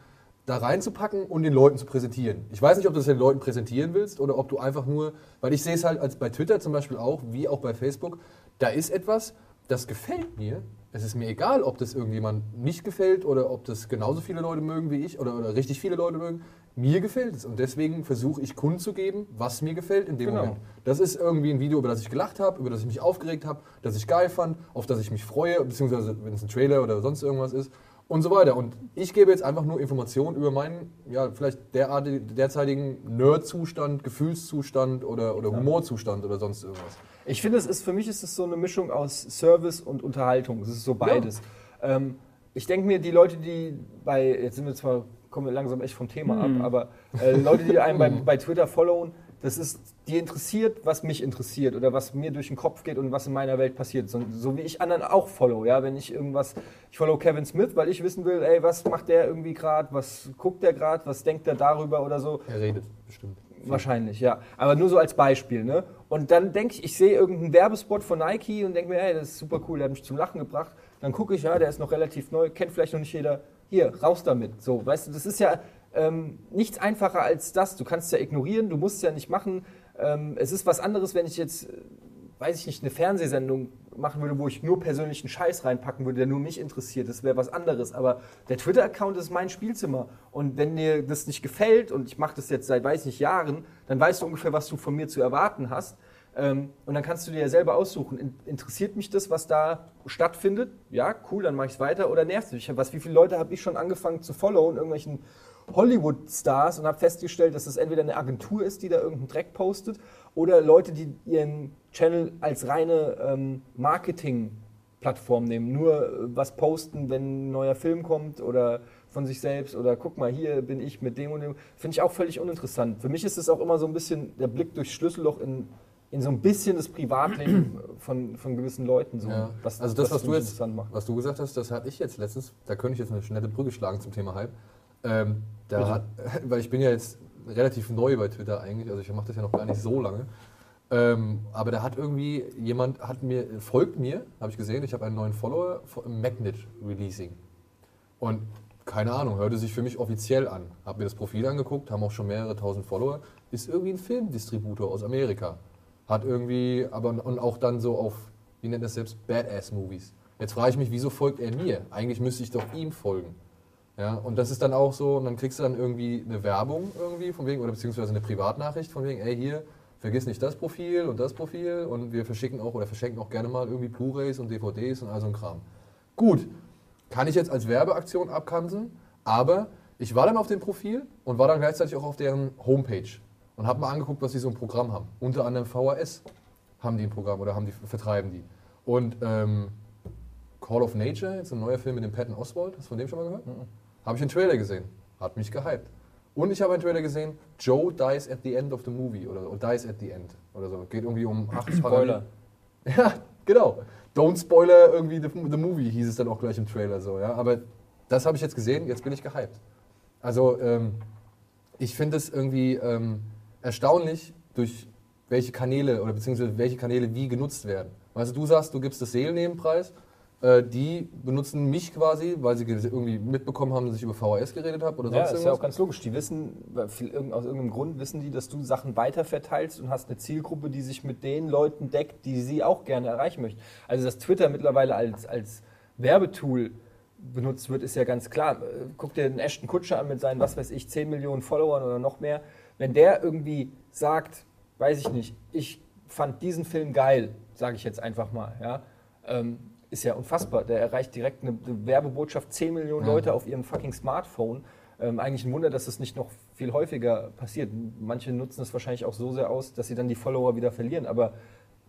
da reinzupacken und den Leuten zu präsentieren. Ich weiß nicht, ob du das den Leuten präsentieren willst oder ob du einfach nur, weil ich sehe es halt als bei Twitter zum Beispiel auch, wie auch bei Facebook, da ist etwas, das gefällt mir. Es ist mir egal, ob das irgendjemand nicht gefällt oder ob das genauso viele Leute mögen wie ich oder, oder richtig viele Leute mögen. Mir gefällt es und deswegen versuche ich kundzugeben, was mir gefällt in dem Genau. Moment. Das ist irgendwie ein Video, über das ich gelacht habe, über das ich mich aufgeregt habe, das ich geil fand, auf das ich mich freue, beziehungsweise wenn es ein Trailer oder sonst irgendwas ist und so weiter. Und ich gebe jetzt einfach nur Informationen über meinen, ja, vielleicht derartig, derzeitigen Nerd-Zustand, Gefühlszustand oder, oder Humorzustand oder sonst irgendwas. Ich finde, es ist für mich ist es so eine Mischung aus Service und Unterhaltung. Es ist so beides. Ähm, ich denke mir, die Leute, die bei, jetzt sind wir zwar, kommen wir langsam echt vom Thema ab, aber äh, Leute, die einen bei, bei Twitter followen, das ist, die interessiert, was mich interessiert oder was mir durch den Kopf geht und was in meiner Welt passiert. So, so wie ich anderen auch follow, ja, wenn ich irgendwas, ich follow Kevin Smith, weil ich wissen will, ey, was macht der irgendwie gerade, was guckt der gerade, was denkt der darüber oder so. Er redet bestimmt. Wahrscheinlich, ja. Aber nur so als Beispiel, ne? Und dann denke ich, ich sehe irgendeinen Werbespot von Nike und denke mir, hey, das ist super cool, der hat mich zum Lachen gebracht. Dann gucke ich, ja, der ist noch relativ neu, kennt vielleicht noch nicht jeder. Hier, raus damit. So, weißt du, das ist ja ähm, nichts einfacher als das. Du kannst ja ignorieren, du musst ja nicht machen. Ähm, es ist was anderes, wenn ich jetzt, äh, weiß ich nicht, eine Fernsehsendung machen würde, wo ich nur persönlichen Scheiß reinpacken würde, der nur mich interessiert. Das wäre was anderes. Aber der Twitter-Account ist mein Spielzimmer. Und wenn dir das nicht gefällt, und ich mache das jetzt seit, weiß nicht, Jahren, dann weißt du ungefähr, was du von mir zu erwarten hast. Ähm, und dann kannst du dir ja selber aussuchen, in, interessiert mich das, was da stattfindet? Ja, cool, dann mache ich es weiter. Oder nervt mich? Was, wie viele Leute habe ich schon angefangen zu followen, irgendwelchen Hollywood-Stars und habe festgestellt, dass es entweder eine Agentur ist, die da irgendeinen Dreck postet, oder Leute, die ihren Channel als reine ähm, Marketing-Plattform nehmen. Nur äh, was posten, wenn ein neuer Film kommt oder von sich selbst oder guck mal, hier bin ich mit dem und dem. Finde ich auch völlig uninteressant. Für mich ist es auch immer so ein bisschen der Blick durchs Schlüsselloch in, in so ein bisschen das Privatleben von, von gewissen Leuten. So, Ja. was, also das, was für du jetzt, was du gesagt hast, das hatte ich jetzt letztens, da könnte ich jetzt eine schnelle Brücke schlagen zum Thema Hype. Ähm, da hat, weil ich bin ja jetzt relativ neu bei Twitter eigentlich, also ich mache das ja noch gar nicht so lange. Ähm, aber da hat irgendwie jemand, hat mir, folgt mir, habe ich gesehen, ich habe einen neuen Follower, Magnet Releasing. Und keine Ahnung, hörte sich für mich offiziell an. Habe mir das Profil angeguckt, haben auch schon mehrere tausend Follower. Ist irgendwie ein Filmdistributor aus Amerika. Hat irgendwie, aber und auch dann so auf, wie nennt das selbst, Badass-Movies. Jetzt frage ich mich, wieso folgt er mir? Eigentlich müsste ich doch ihm folgen. Ja, und das ist dann auch so, und dann kriegst du dann irgendwie eine Werbung irgendwie von wegen, oder beziehungsweise eine Privatnachricht von wegen, ey hier, vergiss nicht das Profil und das Profil und wir verschicken auch oder verschenken auch gerne mal irgendwie Blu-Rays und DVDs und all so ein Kram. Gut, kann ich jetzt als Werbeaktion abkanzeln, aber ich war dann auf dem Profil und war dann gleichzeitig auch auf deren Homepage und habe mal angeguckt, was sie so ein Programm haben. Unter anderem VHS haben die ein Programm oder haben die, vertreiben die. Und ähm, Call of Nature, jetzt ein neuer Film mit dem Patton Oswald, hast du von dem schon mal gehört? Habe ich einen Trailer gesehen, hat mich gehypt. Und ich habe einen Trailer gesehen, Joe dies at the end of the movie oder, oder dies at the end oder so. Geht irgendwie um acht Spoiler. ja, genau. Don't spoiler irgendwie the, the movie, hieß es dann auch gleich im Trailer so, ja. Aber das habe ich jetzt gesehen, jetzt bin ich gehypt. Also, ähm, ich finde es irgendwie ähm, erstaunlich, durch welche Kanäle oder beziehungsweise welche Kanäle wie genutzt werden. Weißt du, du sagst, du gibst das Seelennebenpreis, äh, die benutzen mich quasi, weil sie ge- irgendwie mitbekommen haben, dass ich über VHS geredet habe oder Ja, sonst ist ja auch irgendwas. ganz logisch. Die wissen, aus irgendeinem Grund wissen die, dass du Sachen weiterverteilst und hast eine Zielgruppe, die sich mit den Leuten deckt, die sie auch gerne erreichen möchten. Also, dass Twitter mittlerweile als, als Werbetool benutzt wird, ist ja ganz klar. Äh, Guck dir den Ashton Kutscher an mit seinen, was weiß ich, 10 Millionen Followern oder noch mehr. Wenn der irgendwie sagt, weiß ich nicht, ich fand diesen Film geil, sage ich jetzt einfach mal, ja, ähm, ist ja unfassbar. Der erreicht direkt eine, Werbebotschaft 10 Millionen Ja. Leute auf ihrem fucking Smartphone. Ähm, eigentlich ein Wunder, dass das nicht noch viel häufiger passiert. Manche nutzen es wahrscheinlich auch so sehr aus, dass sie dann die Follower wieder verlieren. Aber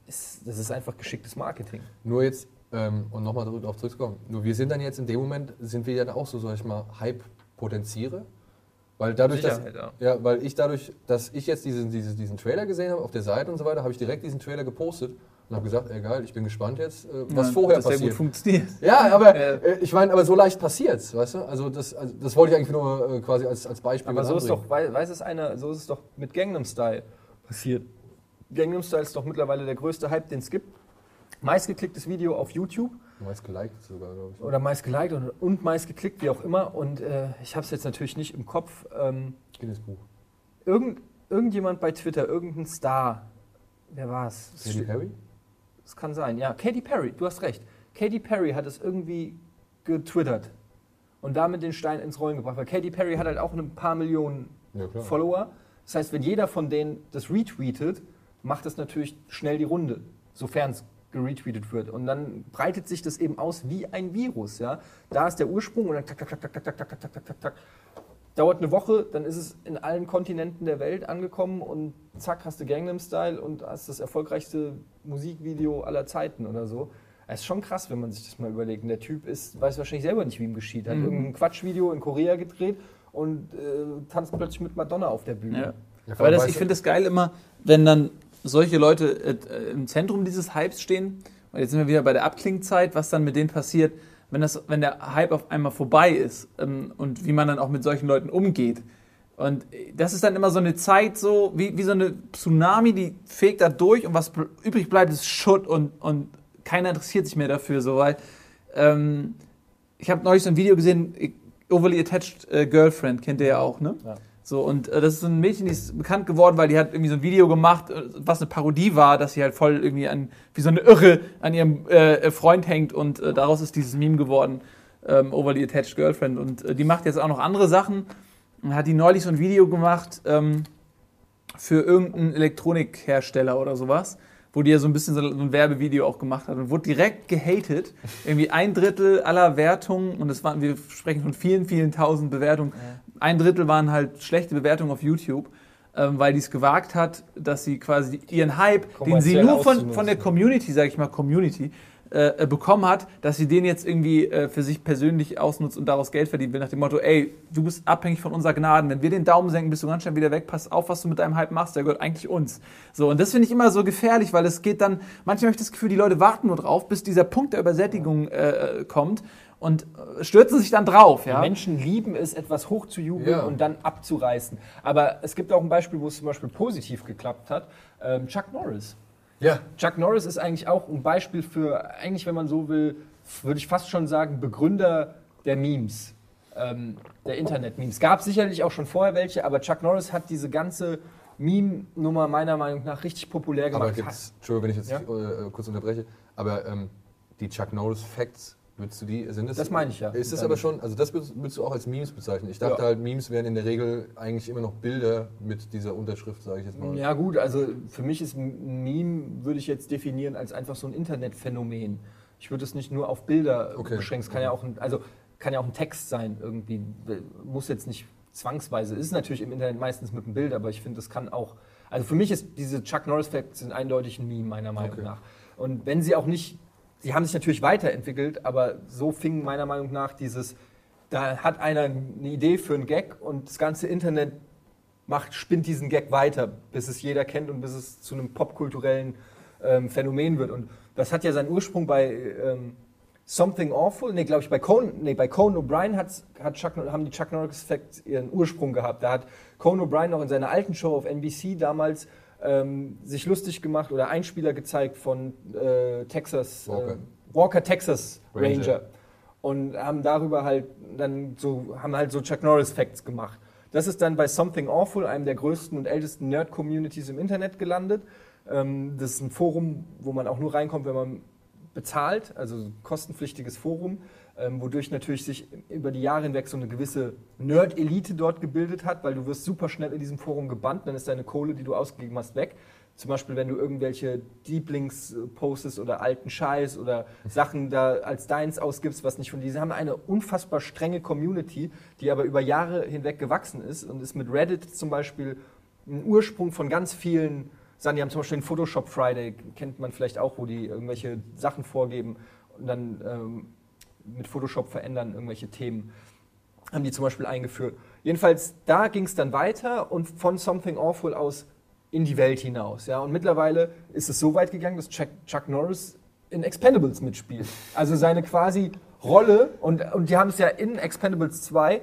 es, das ist einfach geschicktes Marketing. Nur jetzt, ähm, und nochmal darauf zurückzukommen, nur wir sind dann jetzt in dem Moment, sind wir ja dann auch so, sag ich mal, Hype-Potenziere. Weil dadurch, dass, Sicherheit, ja. weil ich dadurch, dass ich jetzt diesen, diesen, diesen Trailer gesehen habe auf der Seite und so weiter, habe ich direkt diesen Trailer gepostet und habe gesagt, ey geil, ich bin gespannt jetzt, äh, was Ja, vorher das sehr passiert. gut funktioniert. Ja, aber Ja. äh, ich meine, aber so leicht passiert's, weißt du? Also das, also das wollte ich eigentlich nur äh, quasi als, als Beispiel Aber so ist doch, wei- weiß es einer, so ist es doch mit Gangnam Style passiert. Gangnam Style ist doch mittlerweile der größte Hype, den es gibt. Meistgeklicktes Video auf YouTube Meist geliked sogar, glaube ich. oder meist geliked und, und meist geklickt, wie auch immer. Und äh, ich habe es jetzt natürlich nicht im Kopf. Ähm, Guinness Buch. irgend, irgendjemand bei Twitter, irgendein Star, wer war es? Katy Perry? Das kann sein, ja. Katy Perry, du hast recht. Katy Perry hat es irgendwie getwittert und damit den Stein ins Rollen gebracht. Weil Katy Perry hat halt auch ein paar Millionen Ja. Follower. Das heißt, wenn jeder von denen das retweetet, macht es natürlich schnell die Runde, sofern es geretweetet wird. Und dann breitet sich das eben aus wie ein Virus. Ja? Da ist der Ursprung und dann tak, tak, tak, tak, tak, tak, tak, tak, tak, tak, tak. Dauert eine Woche, dann ist es in allen Kontinenten der Welt angekommen und zack, hast du Gangnam Style und hast das erfolgreichste Musikvideo aller Zeiten oder so. Es ist schon krass, wenn man sich das mal überlegt. Und der Typ ist, weiß wahrscheinlich selber nicht, wie ihm geschieht. Hat Mhm. irgendein Quatschvideo in Korea gedreht und äh, tanzt plötzlich mit Madonna auf der Bühne. Ja. Ja, Aber das, ich finde es geil immer, wenn dann solche Leute äh, im Zentrum dieses Hypes stehen. Und jetzt sind wir wieder bei der Abklingzeit, was dann mit denen passiert, wenn, das, wenn der Hype auf einmal vorbei ist ähm, und wie man dann auch mit solchen Leuten umgeht. Und äh, das ist dann immer so eine Zeit, so wie, wie so eine Tsunami, die fegt da durch und was übrig bleibt, ist Schutt und, und keiner interessiert sich mehr dafür, so weil ähm, ich habe neulich so ein Video gesehen, äh, Overly Attached äh, Girlfriend, kennt ihr ja auch, ne? Ja. So, und äh, das ist so ein Mädchen, die ist bekannt geworden, weil die hat irgendwie so ein Video gemacht, äh, was eine Parodie war, dass sie halt voll irgendwie an, wie so eine Irre an ihrem äh, Freund hängt und äh, daraus ist dieses Meme geworden, ähm, Overly Attached Girlfriend. Und äh, die macht jetzt auch noch andere Sachen. Und hat die neulich so ein Video gemacht ähm, für irgendeinen Elektronikhersteller oder sowas, wo die ja so ein bisschen so ein Werbevideo auch gemacht hat und wurde direkt gehatet. Irgendwie ein Drittel aller Wertungen, und das waren, wir sprechen von vielen, vielen tausend Bewertungen, ein Drittel waren halt schlechte Bewertungen auf YouTube, ähm, weil die es gewagt hat, dass sie quasi ihren Hype, den sie nur von, von der Community, sage ich mal, Community, äh, äh, bekommen hat, dass sie den jetzt irgendwie äh, für sich persönlich ausnutzt und daraus Geld verdienen will, nach dem Motto, ey, du bist abhängig von unserer Gnaden, wenn wir den Daumen senken, bist du ganz schnell wieder weg, pass auf, was du mit deinem Hype machst, der gehört eigentlich uns. So, und das finde ich immer so gefährlich, weil es geht dann, manchmal habe ich das Gefühl, die Leute warten nur drauf, bis dieser Punkt der Übersättigung äh, äh, kommt und äh, stürzen sich dann drauf, ja. Die Menschen lieben es, etwas hochzujubeln Ja. und dann abzureißen. Aber es gibt auch ein Beispiel, wo es zum Beispiel positiv geklappt hat. Ähm, Chuck Norris. Ja, Chuck Norris ist eigentlich auch ein Beispiel für, eigentlich, wenn man so will, würde ich fast schon sagen, Begründer der Memes, ähm, der Internet-Memes. Gab sicherlich auch schon vorher welche, aber Chuck Norris hat diese ganze Meme-Nummer meiner Meinung nach richtig populär aber gemacht. gibt's, Entschuldigung, wenn ich jetzt Ja? äh, kurz unterbreche, aber ähm, die Chuck Norris Facts, würdest du die, sind das? Das meine ich ja. Ist Dann- aber schon, also das würdest, du auch als Memes bezeichnen? Ich dachte Ja. halt, Memes wären in der Regel eigentlich immer noch Bilder mit dieser Unterschrift, sage ich jetzt mal. Ja gut, also für mich ist ein Meme, würde ich jetzt definieren als einfach so ein Internetphänomen. Ich würde es nicht nur auf Bilder Okay. beschränken. Es kann ja auch ein, also kann ja auch ein Text sein irgendwie. Muss jetzt nicht zwangsweise. Ist natürlich im Internet meistens mit einem Bild, aber ich finde, es kann auch. Also für mich ist diese Chuck Norris Facts sind eindeutig ein Meme meiner Meinung Okay. nach. Und wenn sie auch nicht, sie haben sich natürlich weiterentwickelt, aber so fing meiner Meinung nach dieses, da hat einer eine Idee für einen Gag und das ganze Internet macht, spinnt diesen Gag weiter, bis es jeder kennt und bis es zu einem popkulturellen ähm, Phänomen wird. Und das hat ja seinen Ursprung bei ähm, Something Awful, nee, glaube ich, bei Conan, nee, bei Conan O'Brien hat Chuck, haben die Chuck Norris Facts ihren Ursprung gehabt. Da hat Conan O'Brien noch in seiner alten Show auf NBC damals ähm, sich lustig gemacht oder Einspieler gezeigt von äh, Texas, Walker. äh, Walker Texas Ranger. Ranger. Und haben darüber halt dann so, haben halt so Chuck Norris Facts gemacht. Das ist dann bei Something Awful, einem der größten und ältesten Nerd-Communities im Internet gelandet. Ähm, das ist ein Forum, wo man auch nur reinkommt, wenn man bezahlt, also ein kostenpflichtiges Forum, ähm, wodurch natürlich sich über die Jahre hinweg so eine gewisse Nerd-Elite dort gebildet hat, weil du wirst super schnell in diesem Forum gebannt, dann ist deine Kohle, die du ausgegeben hast, weg. Zum Beispiel, wenn du irgendwelche Deeplings postest oder alten Scheiß oder Sachen da als deins ausgibst, was nicht von dir. Sie haben eine unfassbar strenge Community, die aber über Jahre hinweg gewachsen ist und ist mit Reddit zum Beispiel ein Ursprung von ganz vielen Sachen. Die haben zum Beispiel den Photoshop Friday, kennt man vielleicht auch, wo die irgendwelche Sachen vorgeben und dann ähm, mit Photoshop verändern irgendwelche Themen. Haben die zum Beispiel eingeführt. Jedenfalls, da ging es dann weiter und von Something Awful aus in die Welt hinaus. Ja? Und mittlerweile ist es so weit gegangen, dass Chuck, Chuck Norris in Expendables mitspielt. Also seine quasi Rolle, und, und die haben es ja in Expendables 2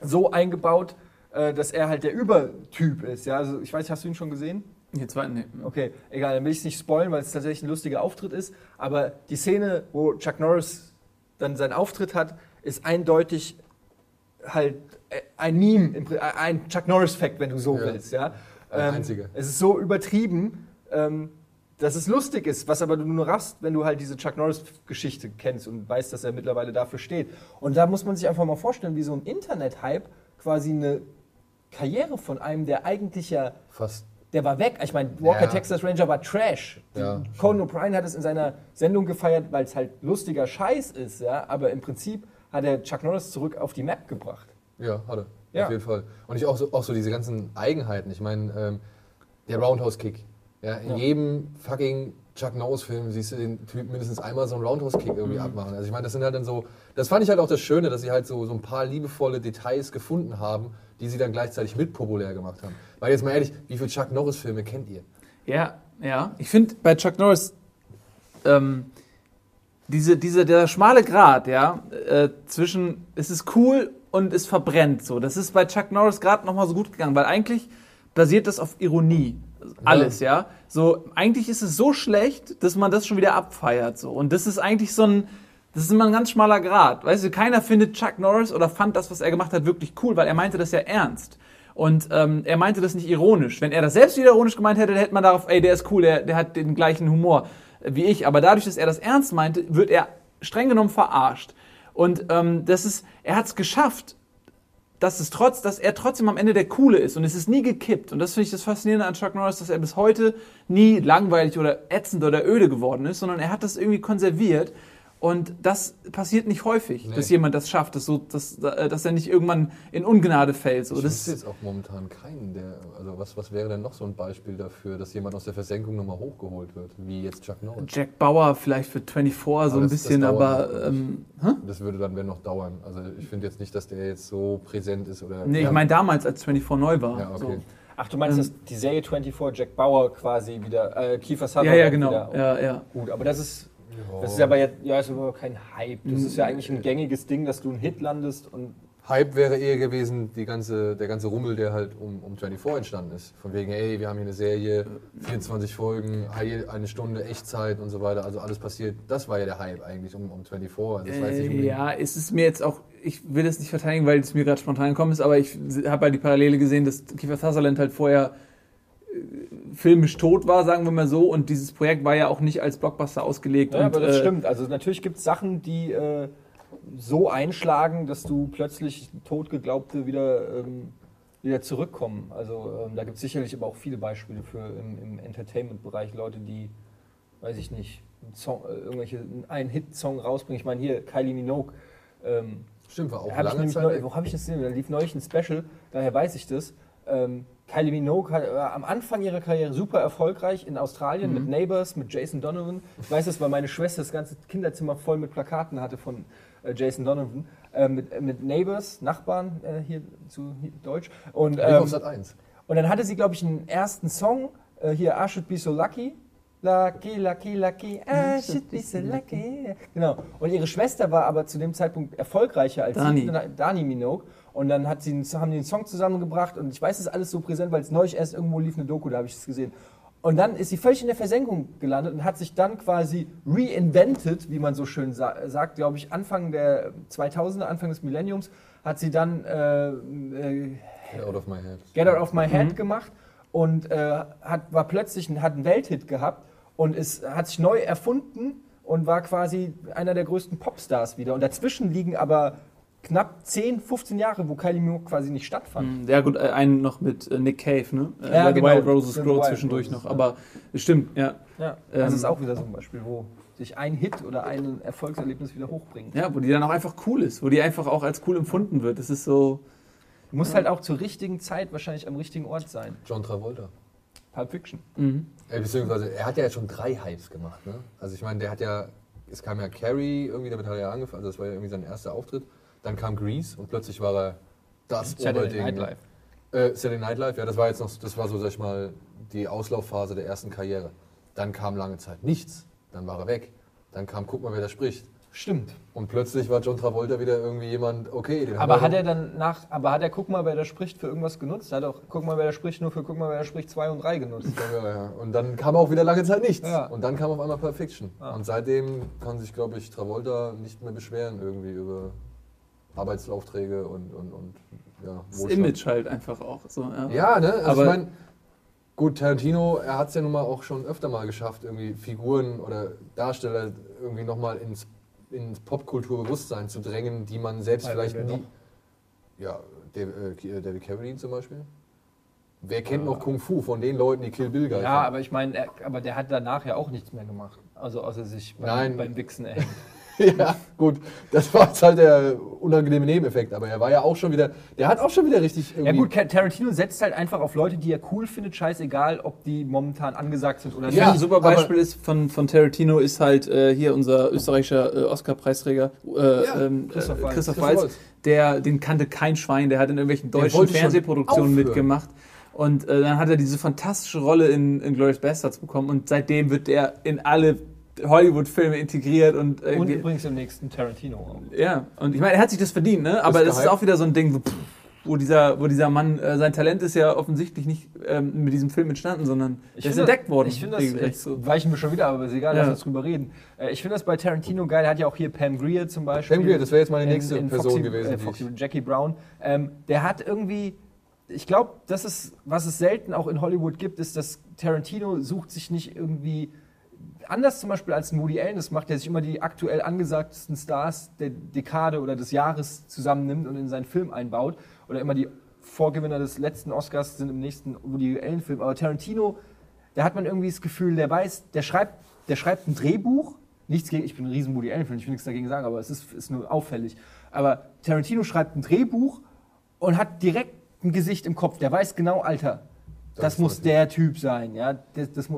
so eingebaut, äh, dass er halt der Übertyp ist. Ja? Also ich weiß, hast du ihn schon gesehen? Jetzt war, nee. Okay, egal, dann will ich es nicht spoilen, weil es tatsächlich ein lustiger Auftritt ist. Aber die Szene, wo Chuck Norris dann seinen Auftritt hat, ist eindeutig halt äh, ein Meme, äh, ein Chuck Norris-Fact, wenn du so Ja. willst. Ja? Ein einziger. Es ist so übertrieben, ähm, dass es lustig ist, was aber du nur raffst, wenn du halt diese Chuck Norris-Geschichte kennst und weißt, dass er mittlerweile dafür steht. Und da muss man sich einfach mal vorstellen, wie so ein Internet-Hype quasi eine Karriere von einem, der eigentlich ja Fast. Der war weg. Ich meine, Walker Ja. Texas Ranger war Trash. Ja, Conan O'Brien hat es in seiner Sendung gefeiert, weil es halt lustiger Scheiß ist, ja. Aber im Prinzip hat er Chuck Norris zurück auf die Map gebracht. Ja, hatte. Ja. Auf jeden Fall. Und ich auch so, auch so diese ganzen Eigenheiten. Ich meine, ähm, der Roundhouse-Kick. Ja, in Ja. jedem fucking Chuck Norris-Film siehst du den Typ mindestens einmal so einen Roundhouse-Kick irgendwie Mhm. abmachen. Also ich meine, das sind halt dann so, das fand ich halt auch das Schöne, dass sie halt so, so ein paar liebevolle Details gefunden haben, die sie dann gleichzeitig mit populär gemacht haben. Weil jetzt mal ehrlich, wie viele Chuck Norris-Filme kennt ihr? Ja, ja. Ich finde bei Chuck Norris ähm, diese, diese, der schmale Grat, ja, äh, zwischen es ist cool und es verbrennt so. Das ist bei Chuck Norris gerade nochmal so gut gegangen, weil eigentlich basiert das auf Ironie. Alles, ja. So, eigentlich ist es so schlecht, dass man das schon wieder abfeiert. So. Und das ist eigentlich so ein, das ist immer ein ganz schmaler Grad. Weißt du, keiner findet Chuck Norris oder fand das, was er gemacht hat, wirklich cool, weil er meinte das ja ernst. Und ähm, er meinte das nicht ironisch. Wenn er das selbst wieder ironisch gemeint hätte, dann hätte man darauf, ey, der ist cool, der, der hat den gleichen Humor wie ich. Aber dadurch, dass er das ernst meinte, wird er streng genommen verarscht. Und ähm, das ist, er hat es geschafft, dass es trotz, dass er trotzdem am Ende der Coole ist und es ist nie gekippt. Und das finde ich das Faszinierende an Chuck Norris, dass er bis heute nie langweilig oder ätzend oder öde geworden ist, sondern er hat das irgendwie konserviert. Und das passiert nicht häufig, Nee. dass jemand das schafft, dass, so, dass, äh, dass er nicht irgendwann in Ungnade fällt. So, Ich das, jetzt auch momentan keinen, der, also was, was wäre denn noch so ein Beispiel dafür, dass jemand aus der Versenkung nochmal hochgeholt wird, wie jetzt Chuck Norris? Jack Bauer vielleicht für 24 so Aber ein das- das bisschen, dauert aber ähm? Das würde dann wenn noch dauern. Also ich finde jetzt nicht, dass der jetzt so präsent ist oder. nee, ich meine damals, als 24 neu war. Ja, okay. Ach, du meinst, Ähm. dass die Serie 24 Jack Bauer quasi wieder, äh, Kiefer So. Sutherland Ja, ja, genau. wieder. Ja, ja. Gut, aber das ist, Ja. das ist aber jetzt, ja, ist aber kein Hype. Das ist ja eigentlich ein gängiges Ding, dass du einen Hit landest und Hype wäre eher gewesen, die ganze, der ganze Rummel, der halt um, um 24 entstanden ist. Von wegen, ey, wir haben hier eine Serie, 24 Folgen, eine Stunde Echtzeit und so weiter. Also alles passiert. Das war ja der Hype eigentlich um, um 24. Also das war jetzt nicht Äh, unbedingt- ja, es ist mir jetzt auch, ich will es nicht verteidigen, weil es mir gerade spontan gekommen ist, aber ich habe halt die Parallele gesehen, dass Kiefer Sutherland halt vorher äh, filmisch tot war, sagen wir mal so, und dieses Projekt war ja auch nicht als Blockbuster ausgelegt. Ja, und, aber das äh, stimmt. Also natürlich gibt es Sachen, die äh, so einschlagen, dass du plötzlich totgeglaubte wieder, ähm, wieder zurückkommen. Also ähm, da gibt es sicherlich aber auch viele Beispiele für im, im Entertainment-Bereich Leute, die, weiß ich nicht, einen Song, äh, irgendwelche einen Hit-Song rausbringen. Ich meine hier Kylie Minogue. Ähm, Stimmt, war auch hab ich lange Zeit. neu, wo habe ich das gesehen? Da lief neulich ein Special, daher weiß ich das. Ähm, Kylie Minogue hat, war am Anfang ihrer Karriere super erfolgreich in Australien Mhm. mit Neighbours, mit Jason Donovan. Ich weiß das, weil meine Schwester das ganze Kinderzimmer voll mit Plakaten hatte von äh, Jason Donovan. Äh, mit, äh, mit Neighbours, Nachbarn äh, hier zu hier, Deutsch. Und, ähm, auf Sat 1. und dann hatte sie, glaube ich, einen ersten Song, äh, hier I Should Be So Lucky. Lucky, lucky, lucky, I should be so lucky. Genau. Und ihre Schwester war aber zu dem Zeitpunkt erfolgreicher als Dani. sie, Dani Minogue. Und dann hat sie, einen- haben die den Song zusammengebracht und ich weiß, es ist alles so präsent, weil es neulich erst irgendwo lief eine Doku, da habe ich es gesehen. Und dann ist sie völlig in der Versenkung gelandet und hat sich dann quasi reinvented, wie man so schön sa sagt, glaube ich, Anfang der 2000er, Anfang des Millenniums, hat sie dann äh, äh, Get out of my head. Get Out of My Head gemacht und äh, hat, war plötzlich ein, hat einen Welthit gehabt und ist, hat sich neu erfunden und war quasi einer der größten Popstars wieder. Und dazwischen liegen aber knapp 10, 15 Jahre, wo Kylie Minogue quasi nicht stattfand. Mhm. Ja gut, äh, einen noch mit äh, Nick Cave, ne? Äh, Ja, the genau. Wild Roses Grow Wild zwischendurch Roses, noch. ja. Aber es stimmt, ja. Ja, Ähm, das ist auch wieder so ein Beispiel, wo sich ein Hit oder ein Erfolgserlebnis wieder hochbringt. Ja, wo die dann auch einfach cool ist, wo die einfach auch als cool empfunden wird. Das ist so. Du musst halt auch zur richtigen Zeit wahrscheinlich am richtigen Ort sein. John Travolta. Pulp Fiction. Mhm. Äh, beziehungsweise, er hat ja jetzt schon drei Hypes gemacht. Ne? Also ich meine, der hat ja, es kam ja Carrie, irgendwie damit hat er ja angefangen, also das war ja irgendwie sein erster Auftritt. Dann kam Grease und plötzlich war er das Saturday Oberding. Night Live. Äh, Saturday Night Live, ja, das war jetzt noch, das war so, sag ich mal, die Auslaufphase der ersten Karriere. Dann kam lange Zeit nichts, dann war er weg. Dann kam, guck mal, wer da spricht. Stimmt. Und plötzlich war John Travolta wieder irgendwie jemand, okay, den Aber hat er dann nach, aber hat er Guck mal, wer da spricht, für irgendwas genutzt? Er hat auch Guck mal, wer da spricht, nur für Guck mal, wer da spricht 2 und 3 genutzt. Ja, ja. Und dann kam auch wieder lange Zeit nichts. Ja. Und dann kam auf einmal Pulp Fiction. Ja. Und seitdem kann sich, glaube ich, Travolta nicht mehr beschweren irgendwie über Arbeitsaufträge und, und, und ja, Das Wohlstand. Image halt einfach auch. So, ja. Ja, ne? Also Aber- ich meine, gut, Tarantino, er hat es ja nun mal auch schon öfter mal geschafft, irgendwie Figuren oder Darsteller irgendwie nochmal ins, ins Popkulturbewusstsein zu drängen, die man selbst Weil vielleicht nie. noch? Ja, David, äh, David Carradine zum Beispiel. Wer kennt noch Kung Fu von den Leuten, die Kill Bill geil Ja, fanden? aber ich meine, er- aber der hat danach ja auch nichts mehr gemacht. Also außer sich beim, Nein. beim Wichsen erhängen. Ja, gut, das war jetzt halt der unangenehme Nebeneffekt, aber er war ja auch schon wieder, der hat auch schon wieder richtig Ja gut, Tarantino setzt halt einfach auf Leute, die er cool findet, scheißegal, ob die momentan angesagt sind oder Ich Ja, ein super Beispiel ist von, von Tarantino ist halt äh, hier unser österreichischer äh, Oscar-Preisträger äh, Ja, ähm, Christoph äh. Christoph Christoph Waltz. Waltz. Der, den kannte kein Schwein, der hat in irgendwelchen deutschen Fernsehproduktionen mitgemacht. Und äh, dann hat er diese fantastische Rolle in, in Glorious Bastards bekommen und seitdem wird er in alle Hollywood-Filme integriert und, Und übrigens im nächsten Tarantino auch. ja, und ich meine, er hat sich das verdient, ne? Aber das ist gehypt. auch wieder so ein Ding, wo, pff, wo dieser, wo dieser Mann, äh, sein Talent ist ja offensichtlich nicht ähm, mit diesem Film entstanden, sondern der ist entdeckt worden. Ich finde das, so. weichen wir schon wieder, aber ist egal, Ja. lass uns drüber reden. Äh, Ich finde das bei Tarantino geil, er hat ja auch hier Pam Grier zum Beispiel. Pam Grier, das wäre jetzt meine in- nächste in Person Foxy, gewesen. Äh, Foxy, ich- Jackie Brown. Ähm, der hat irgendwie, ich glaube, das ist, was es selten auch in Hollywood gibt, ist, dass Tarantino sucht sich nicht irgendwie anders zum Beispiel als ein Woody Allen das macht, der sich immer die aktuell angesagtesten Stars der Dekade oder des Jahres zusammennimmt und in seinen Film einbaut. Oder immer die Vorgewinner des letzten Oscars sind im nächsten Woody Allen-Film. Aber Tarantino, da hat man irgendwie das Gefühl, der weiß, der schreibt, der schreibt ein Drehbuch. Nichts gegen, ich bin ein riesen Woody Allen-Fan, ich will nichts dagegen sagen, aber es ist, ist nur auffällig. Aber Tarantino schreibt ein Drehbuch und hat direkt ein Gesicht im Kopf. Der weiß genau, Alter, das, Das muss der Typ sein. Ja? Das, das,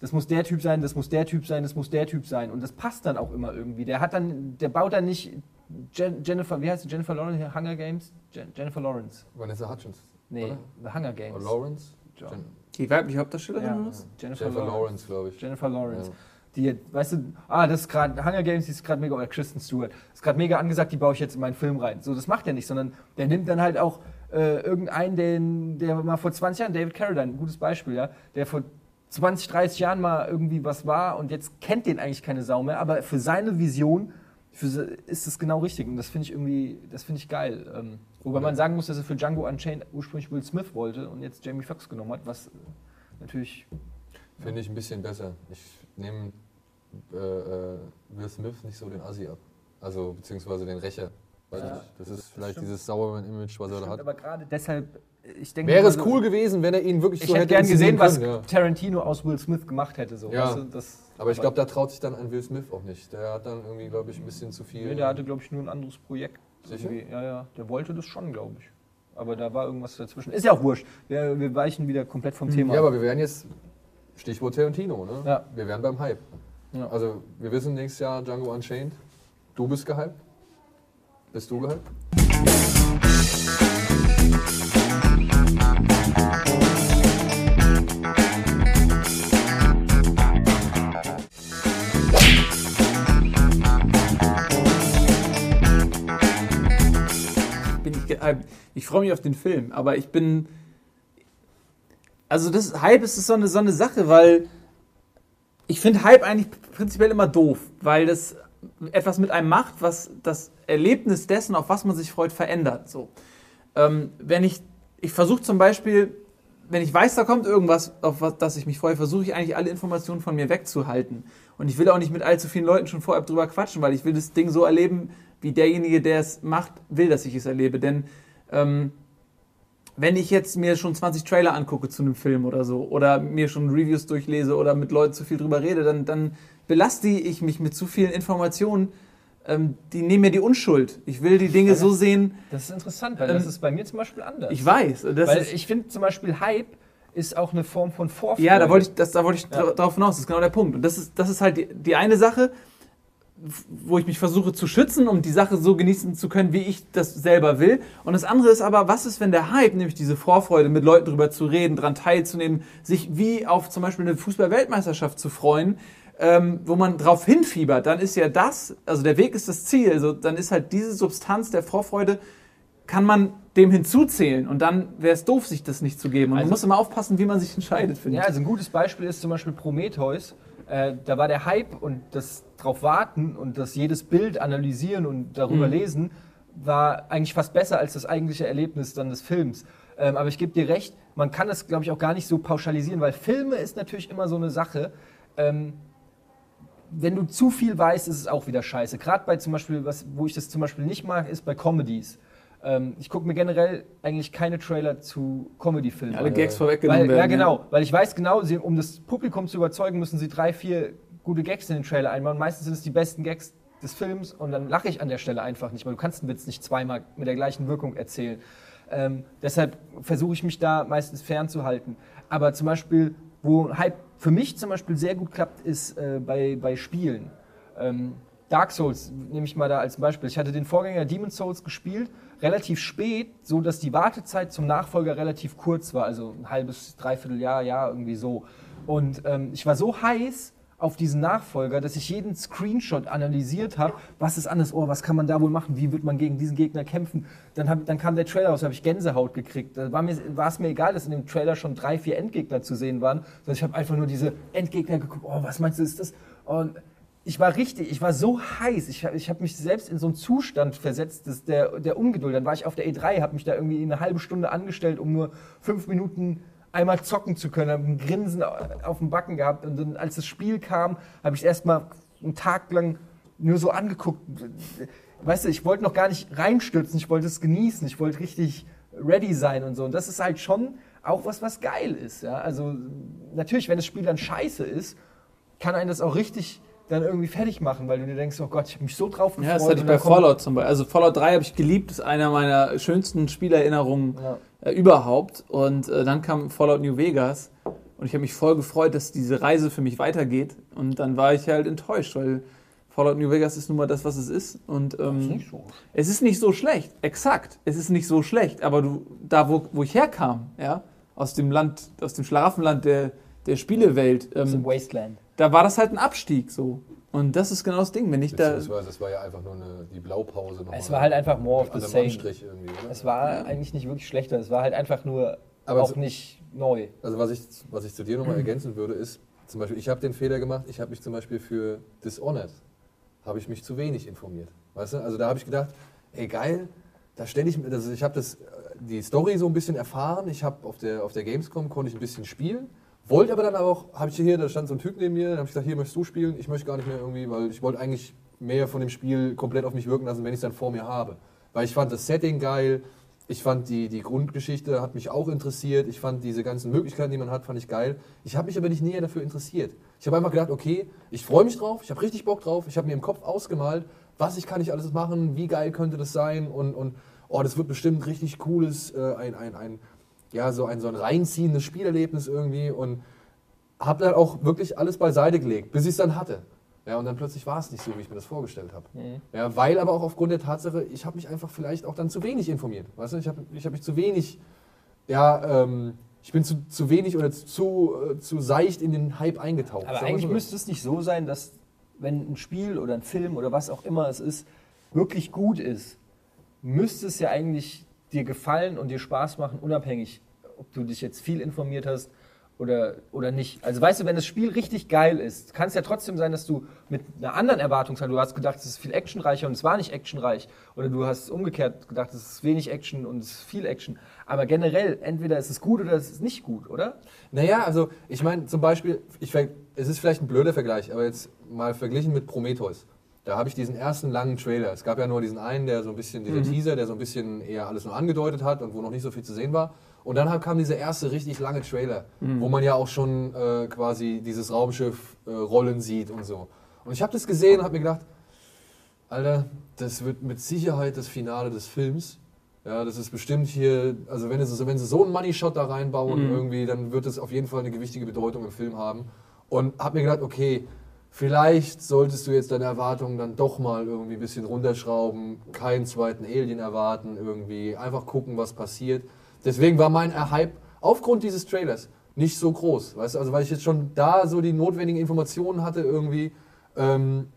das muss der Typ sein, das muss der Typ sein, das muss der Typ sein. Und das passt dann auch immer irgendwie. Der hat dann, der baut dann nicht Jen, Jennifer, wie heißt sie, Jennifer Lawrence, hier, Hunger Games? Jen, Jennifer Lawrence. Vanessa Hutchins. Nee, Oder? The Hunger Games. Oder Lawrence? Ja. Jen Die weibliche Hauptdarstellerin Ja, oder was? Jennifer, Jennifer Lawrence. Lawrence, glaube ich. Jennifer Lawrence. Ja. Die, weißt du, ah, das ist gerade, Hunger Games, die ist gerade mega, oder Kristen Stewart, ist gerade mega angesagt, die baue ich jetzt in meinen Film rein. So, das macht er nicht, sondern der nimmt dann halt auch äh, irgendeinen, den, der mal vor 20 Jahren, David Carradine, ein gutes Beispiel, ja, der vor 20, 30 Jahren mal irgendwie was war und jetzt kennt den eigentlich keine Sau mehr, aber für seine Vision für, ist das genau richtig und das finde ich irgendwie, das finde ich geil. Ähm, wobei man sagen muss, dass er für Django Unchained ursprünglich Will Smith wollte und jetzt Jamie Foxx genommen hat, was natürlich Finde ich ein bisschen besser. Ich nehme äh, äh, Will Smith nicht so den Assi ab. Also, beziehungsweise den Rächer. Ja, nicht. Das ist vielleicht stimmt. dieses Sauermann-Image, was er da Stimmt, hat. aber gerade deshalb, ich denke. Wäre es cool gewesen, wenn er ihn wirklich Ich so hätte hätte gern gesehen, inszenieren was können, ja. Tarantino aus Will Smith gemacht hätte. So. Ja. Weißt du, das, Aber ich glaube, da traut sich dann ein Will Smith auch nicht. Der hat dann irgendwie, glaube ich, ein bisschen zu viel. Nee, der hatte, glaube ich, nur ein anderes Projekt. Sicher? Irgendwie. Ja, ja. Der wollte das schon, glaube ich. Aber da war irgendwas dazwischen. Ist ja auch wurscht. Wir, wir weichen wieder komplett vom Thema. Mhm. ja, aber wir wären jetzt, Stichwort Tarantino, ne? Ja. Wir wären beim Hype. Ja. Also, wir wissen nächstes Jahr Django Unchained. Du bist gehypt. Bist du gehypt? Bin ich gehypt. Ich freue mich auf den Film, aber ich bin. Also das Hype ist so eine, so eine Sache, weil ich finde Hype eigentlich prinzipiell immer doof, weil das etwas mit einem macht, was das Erlebnis dessen, auf was man sich freut, verändert. So. Ähm, wenn ich, ich versuche zum Beispiel, wenn ich weiß, da kommt irgendwas, auf was das ich mich freue, versuche ich eigentlich alle Informationen von mir wegzuhalten. Und ich will auch nicht mit allzu vielen Leuten schon vorab drüber quatschen, weil ich will das Ding so erleben, wie derjenige, der es macht, will, dass ich es erlebe. Denn ähm, wenn ich jetzt mir schon 20 Trailer angucke zu einem Film oder so, oder mir schon Reviews durchlese oder mit Leuten zu viel drüber rede, dann, dann belaste ich mich mit zu vielen Informationen, ähm, die nehmen mir die Unschuld. Ich will die Dinge so sehen, Das ist interessant, weil Ähm, das ist bei mir zum Beispiel anders. ich weiß. Weil ich finde zum Beispiel Hype ist auch eine Form von Vorfreude. Ja, da wollte ich, das, da wollte ich Ja. dra- drauf hinaus. Das ist genau der Punkt. Und das ist, das ist halt die, die eine Sache, wo ich mich versuche zu schützen, um die Sache so genießen zu können, wie ich das selber will. Und das andere ist aber, was ist, wenn der Hype, nämlich diese Vorfreude, mit Leuten drüber zu reden, dran teilzunehmen, sich wie auf zum Beispiel eine Fußball-Weltmeisterschaft zu freuen, ähm, wo man drauf hinfiebert, dann ist ja das, also der Weg ist das Ziel, also dann ist halt diese Substanz der Vorfreude, kann man dem hinzuzählen und dann wäre es doof, sich das nicht zu geben. Und Also- man muss immer aufpassen, wie man sich entscheidet, finde Ja, ich. also ein gutes Beispiel ist zum Beispiel Prometheus. Äh, da war der Hype und das drauf warten und das jedes Bild analysieren und darüber Mhm. lesen, war eigentlich fast besser als das eigentliche Erlebnis dann des Films. Ähm, aber ich gebe dir recht, man kann das, glaube ich, auch gar nicht so pauschalisieren, weil Filme ist natürlich immer so eine Sache. Ähm, wenn du zu viel weißt, ist es auch wieder scheiße. Gerade bei zum Beispiel, was, wo ich das zum Beispiel nicht mag, ist bei Comedies. Ähm, ich gucke mir generell eigentlich keine Trailer zu Comedy-Filmen Alle an. Gags vorweggenommen Weil, werden. ja, genau. Weil ich weiß genau, sie, um das Publikum zu überzeugen, müssen sie drei, vier gute Gags in den Trailer einbauen. Meistens sind es die besten Gags des Films und dann lache ich an der Stelle einfach nicht, weil du kannst einen Witz nicht zweimal mit der gleichen Wirkung erzählen. Ähm, deshalb versuche ich mich da meistens fernzuhalten. Aber zum Beispiel, wo Hype für mich zum Beispiel sehr gut klappt, ist äh, bei, bei Spielen. Ähm, Dark Souls nehme ich mal da als Beispiel. Ich hatte den Vorgänger Demon Souls gespielt, relativ spät, so dass die Wartezeit zum Nachfolger relativ kurz war, also ein halbes, dreiviertel Jahr, Jahr irgendwie so. Und ähm, ich war so heiß auf diesen Nachfolger, dass ich jeden Screenshot analysiert habe. Was ist anders? Oh, was kann man da wohl machen? Wie wird man gegen diesen Gegner kämpfen? Dann, hab, dann kam der Trailer raus, habe ich Gänsehaut gekriegt. Da war, mir, war es mir egal, dass in dem Trailer schon drei, vier Endgegner zu sehen waren, sondern ich habe einfach nur diese Endgegner geguckt. Oh, was meinst du, ist das? Und ich war richtig, ich war so heiß. Ich, ich habe mich selbst in so einen Zustand versetzt, dass der, der Ungeduld. Dann war ich auf der E3, habe mich da irgendwie eine halbe Stunde angestellt, um nur fünf Minuten einmal zocken zu können, habe ein Grinsen auf dem Backen gehabt. Und dann, als das Spiel kam, habe ich erstmal einen Tag lang nur so angeguckt. Weißt du, ich wollte noch gar nicht reinstürzen, ich wollte es genießen, ich wollte richtig ready sein und so. Und das ist halt schon auch was, was geil ist. Ja? Also natürlich, wenn das Spiel dann scheiße ist, kann einen das auch richtig dann irgendwie fertig machen, weil du dir denkst, oh Gott, ich habe mich so drauf gefreut. Ja, das hatte ich bei Fallout zum Beispiel. Also Fallout 3 habe ich geliebt, ist einer meiner schönsten Spielerinnerungen Ja. äh, überhaupt. Und äh, dann kam Fallout New Vegas und ich habe mich voll gefreut, dass diese Reise für mich weitergeht. Und dann war ich halt enttäuscht, weil Fallout New Vegas ist nun mal das, was es ist. Und ähm, es ist nicht so schlecht, exakt. Es ist nicht so schlecht, aber du, da wo, wo ich herkam, ja, aus dem Land, aus dem Schlaraffenland der, der Spielewelt, Das ist ähm, im Wasteland. Da war das halt ein Abstieg so. Und das ist genau das Ding, wenn ich da. Beziehungsweise es war ja einfach nur eine, die Blaupause. noch Es mal war halt einfach more of the same. Anstrich irgendwie, oder? Es war eigentlich nicht wirklich schlechter, es war halt einfach nur Aber auch so- nicht neu. Also was ich, was ich zu dir nochmal ergänzen würde, ist, zum Beispiel, ich habe den Fehler gemacht, ich habe mich zum Beispiel für Dishonored, habe ich mich zu wenig informiert. Weißt du? Also da habe ich gedacht, ey geil, da stelle ich mir, also ich habe das, äh, die Story so ein bisschen erfahren, ich habe auf der, auf der Gamescom, konnte ich ein bisschen spielen, wollte aber dann auch, habe ich hier, da stand so ein Typ neben mir, dann habe ich gesagt, hier möchtest du spielen, ich möchte gar nicht mehr irgendwie, weil ich wollte eigentlich mehr von dem Spiel komplett auf mich wirken lassen, wenn ich es dann vor mir habe. Weil ich fand das Setting geil, ich fand die, die Grundgeschichte hat mich auch interessiert. Ich fand diese ganzen Möglichkeiten, die man hat, fand ich geil. Ich habe mich aber nicht näher dafür interessiert. Ich habe einfach gedacht, okay, ich freue mich drauf, ich habe richtig Bock drauf. Ich habe mir im Kopf ausgemalt, was ich kann ich alles machen, wie geil könnte das sein und, und oh, das wird bestimmt richtig cooles, äh, ein, ein, ein, ja, so ein, so ein reinziehendes Spielerlebnis irgendwie und habe dann auch wirklich alles beiseite gelegt, bis ich es dann hatte. Ja, und dann plötzlich war es nicht so, wie ich mir das vorgestellt habe. Ja, weil aber auch aufgrund der Tatsache, ich habe mich einfach vielleicht auch dann zu wenig informiert. Weißt du, ich habe ich hab mich zu wenig, ja, ähm, ich bin zu, zu wenig oder zu, äh, zu seicht in den Hype eingetaucht. Aber eigentlich so. müsste es nicht so sein, dass wenn ein Spiel oder ein Film oder was auch immer es ist, wirklich gut ist, müsste es ja eigentlich dir gefallen und dir Spaß machen, unabhängig, ob du dich jetzt viel informiert hast oder, oder nicht. Also weißt du, wenn das Spiel richtig geil ist, kann es ja trotzdem sein, dass du mit einer anderen Erwartungshaltung, du hast gedacht, es ist viel actionreicher und es war nicht actionreich. Oder du hast umgekehrt gedacht, es ist wenig Action und es ist viel Action. Aber generell, entweder ist es gut oder es ist nicht gut, oder? Naja, also ich meine zum Beispiel, ich, es ist vielleicht ein blöder Vergleich, aber jetzt mal verglichen mit Prometheus. Da habe ich diesen ersten langen Trailer. Es gab ja nur diesen einen, der so ein bisschen, dieser Teaser, der so ein bisschen eher alles nur angedeutet hat und wo noch nicht so viel zu sehen war. Und dann kam dieser erste richtig lange Trailer, wo man ja auch schon äh, quasi dieses Raumschiff äh, rollen sieht und so. Und ich habe das gesehen und habe mir gedacht, Alter, das wird mit Sicherheit das Finale des Films. Ja, das ist bestimmt hier, also wenn, es, wenn sie so einen Money Shot da reinbauen irgendwie, dann wird es auf jeden Fall eine gewichtige Bedeutung im Film haben. Und habe mir gedacht, okay, vielleicht solltest du jetzt deine Erwartungen dann doch mal irgendwie ein bisschen runterschrauben, keinen zweiten Alien erwarten irgendwie, einfach gucken, was passiert. Deswegen war mein Hype aufgrund dieses Trailers nicht so groß. Weißt du, also weil ich jetzt schon da so die notwendigen Informationen hatte irgendwie, ähm,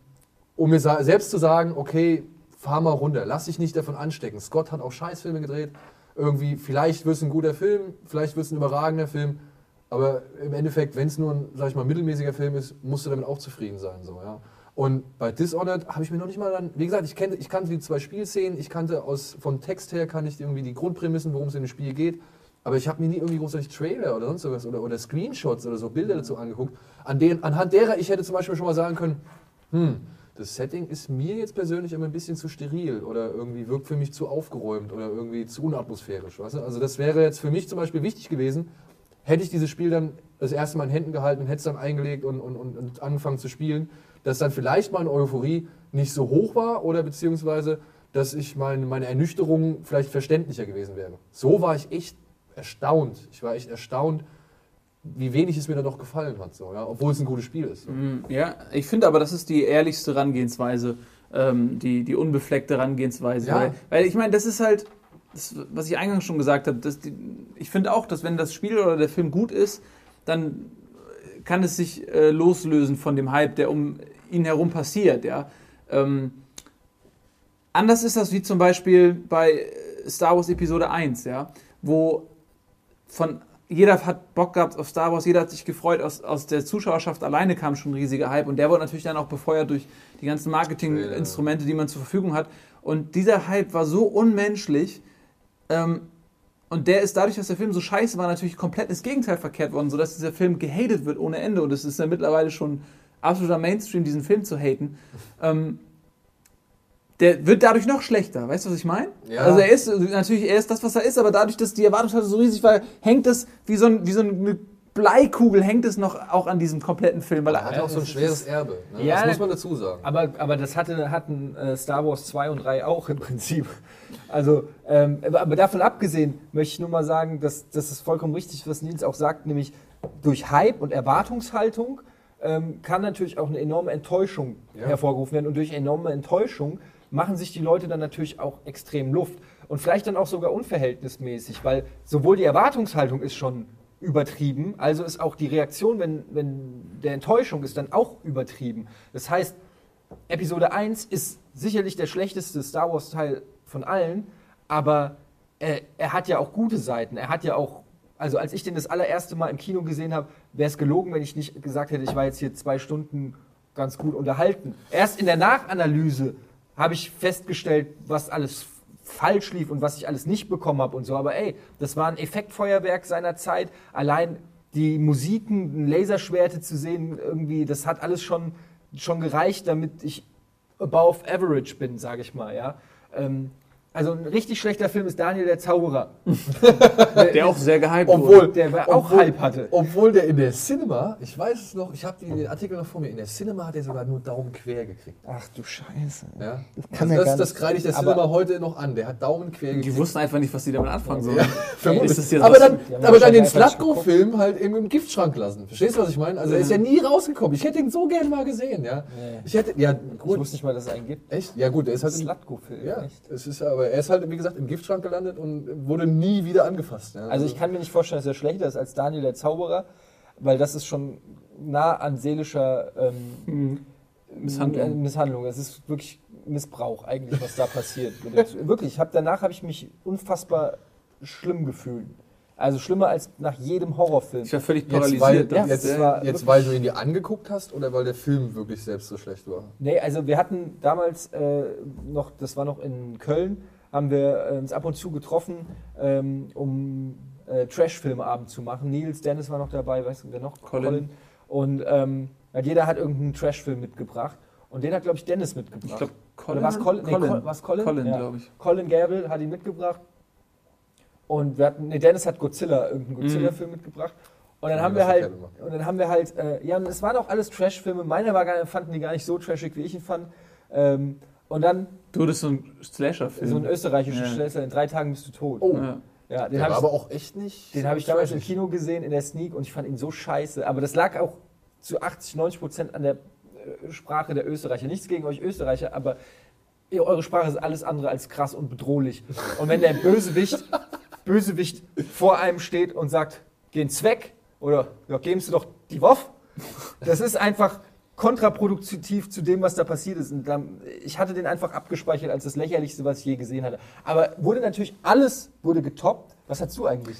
um mir selbst zu sagen, okay, fahr mal runter, lass dich nicht davon anstecken. Scott hat auch Scheißfilme gedreht. Irgendwie, vielleicht wird es ein guter Film, vielleicht wird es ein überragender Film, aber im Endeffekt, wenn es nur ein, sag ich mal, mittelmäßiger Film ist, musst du damit auch zufrieden sein. So, ja. Und bei Dishonored habe ich mir noch nicht mal dann, wie gesagt, ich, kenne, ich kannte die zwei Spielszenen, ich kannte aus, vom Text her, kann ich irgendwie die Grundprämissen, worum es in dem Spiel geht, aber ich habe mir nie irgendwie großartig Trailer oder sonst was oder, oder Screenshots oder so Bilder dazu angeguckt, an denen, anhand derer ich hätte zum Beispiel schon mal sagen können, hm, das Setting ist mir jetzt persönlich immer ein bisschen zu steril oder irgendwie wirkt für mich zu aufgeräumt oder irgendwie zu unatmosphärisch. Weißt du? Also das wäre jetzt für mich zum Beispiel wichtig gewesen, hätte ich dieses Spiel dann das erste Mal in Händen gehalten und hätte es dann eingelegt und, und, und, angefangen zu spielen, dass dann vielleicht meine Euphorie nicht so hoch war oder beziehungsweise, dass ich mein, meine Ernüchterung vielleicht verständlicher gewesen wäre. So war ich echt erstaunt. Ich war echt erstaunt, wie wenig es mir dann doch gefallen hat, so, ja? obwohl es ein gutes Spiel ist. So. Mm, Ja, ich finde aber, das ist die ehrlichste Herangehensweise, ähm, die, die unbefleckte Herangehensweise. Ja. Weil, weil ich meine, das ist halt, das, was ich eingangs schon gesagt habe, dass die, ich finde auch, dass wenn das Spiel oder der Film gut ist, dann kann es sich äh, loslösen von dem Hype, der um ihn herum passiert. Ja? Ähm, anders ist das wie zum Beispiel bei Star Wars Episode 1, ja? wo von jeder hat Bock gehabt auf Star Wars, jeder hat sich gefreut, aus, aus der Zuschauerschaft alleine kam schon ein riesiger Hype und der wurde natürlich dann auch befeuert durch die ganzen Marketinginstrumente, die man zur Verfügung hat. Und dieser Hype war so unmenschlich ähm, und der ist dadurch, dass der Film so scheiße war, natürlich komplett ins Gegenteil verkehrt worden, sodass dieser Film gehatet wird ohne Ende und es ist ja mittlerweile schon absoluter Mainstream, diesen Film zu haten. Ähm, der wird dadurch noch schlechter, weißt du, was ich meine? Ja. Also er ist natürlich, er ist das, was er ist, aber dadurch, dass die Erwartungshaltung so riesig war, hängt es wie so, ein, wie so eine Bleikugel, hängt es noch auch an diesem kompletten Film, weil Er hat auch so ein schweres Erbe. Ne? Ja, das muss man dazu sagen. Aber, aber das hatte, hatten äh, Star Wars 2 und 3 auch im Prinzip. Also, ähm, aber aber davon abgesehen möchte ich nur mal sagen, dass das ist vollkommen richtig, was Nils auch sagt, nämlich durch Hype und Erwartungshaltung ähm, kann natürlich auch eine enorme Enttäuschung Ja. hervorgerufen werden. Und durch enorme Enttäuschung machen sich die Leute dann natürlich auch extrem Luft. Und vielleicht dann auch sogar unverhältnismäßig, weil sowohl die Erwartungshaltung ist schon übertrieben, also ist auch die Reaktion, wenn, wenn der Enttäuschung ist, dann auch übertrieben. Das heißt, Episode 1 ist sicherlich der schlechteste Star Wars-Teil von allen, aber er, er hat ja auch gute Seiten. Er hat ja auch, also als ich den das allererste Mal im Kino gesehen habe, wäre es gelogen, wenn ich nicht gesagt hätte, ich war jetzt hier zwei Stunden ganz gut unterhalten. Erst in der Nachanalyse habe ich festgestellt, was alles falsch lief und was ich alles nicht bekommen habe und so. Aber ey, das war ein Effektfeuerwerk seiner Zeit. Allein die Musiken, Laserschwerte zu sehen, irgendwie, das hat alles schon, schon gereicht, damit ich above average bin, sage ich mal, ja. Ähm, also ein richtig schlechter Film ist Daniel der Zauberer. der auch sehr gehypt Obwohl- wurde. Der auch Obwohl- Hype hatte. Obwohl der in der Cinema, ich weiß es noch, ich habe den Artikel noch vor mir, in der Cinema hat er sogar nur Daumen quer gekriegt. Ach du Scheiße. Ja? kann also er das gar das kreide ich der aber- Cinema heute noch an. Der hat Daumen quer Die gekriegt. wussten einfach nicht, was sie damit anfangen sollen. Ja, vermutlich. Ist das jetzt aber dann, Die aber dann den Slatko-Film halt eben im Giftschrank lassen. Verstehst du, was ich meine? Also er ist ja nie rausgekommen. Ich hätte ihn so gerne mal gesehen, ja. Nee. Ich hätte, ja, Ich gut. wusste nicht mal, dass es einen gibt. Echt? Ja, gut, er ist halt im, Slatko-Film, ja, es ist aber er ist halt, wie gesagt, im Giftschrank gelandet und wurde nie wieder angefasst. Ja. Also ich kann mir nicht vorstellen, dass er schlechter ist als Daniel der Zauberer, weil das ist schon nah an seelischer ähm, Misshandlung. äh, Misshandlung. Es ist wirklich Missbrauch eigentlich, was da passiert. Wirklich, ich hab, danach habe ich mich unfassbar schlimm gefühlt. Also schlimmer als nach jedem Horrorfilm. Ich war völlig Jetzt, weil, paralysiert. Ja, jetzt, war jetzt weil du ihn dir angeguckt hast oder weil der Film wirklich selbst so schlecht war? Nee, also wir hatten damals äh, noch, das war noch in Köln, haben wir uns ab und zu getroffen, ähm, um äh, Trash-Filmeabend zu machen. Nils, Dennis war noch dabei, weißt du, wer noch? Colin. Und ähm, jeder hat irgendeinen Trash-Film mitgebracht. Und den hat, glaube ich, Dennis mitgebracht. Ich glaube, Colin. Oder war's Colin? Nee, Col- war's Colin? Colin, Ja. glaube ich. Colin Gabriel hat ihn mitgebracht. Und wir hatten, nee, Dennis hat Godzilla, irgendeinen Godzilla-Film mitgebracht. Und dann Ja, haben wir halt, und dann haben wir halt, äh, ja, und es waren auch alles Trash-Filme. Meiner war gar, fanden die gar nicht so trashig, wie ich ihn fand. Ähm, und dann Du, ist so ein Slasher-Film. so ein österreichischer Ja. Schlüssel, in drei Tagen bist du tot. Oh. Ja. Ja, den Der habe war ich, aber auch echt nicht. den so hab ich damals im. Kino gesehen, in der Sneak, und ich fand ihn so scheiße. Aber das lag auch zu 80, 90 Prozent an der äh, Sprache der Österreicher. Nichts gegen euch Österreicher, aber ihr, eure Sprache ist alles andere als krass und bedrohlich. Und wenn der Bösewicht, Bösewicht vor einem steht und sagt, geh ins Zweck, Oder ja, geben Sie doch die WOF. Das ist einfach kontraproduktiv zu dem, was da passiert ist. Und dann, ich hatte den einfach abgespeichert als das lächerlichste, was ich je gesehen hatte. Aber wurde natürlich alles wurde getoppt. Was hast du eigentlich?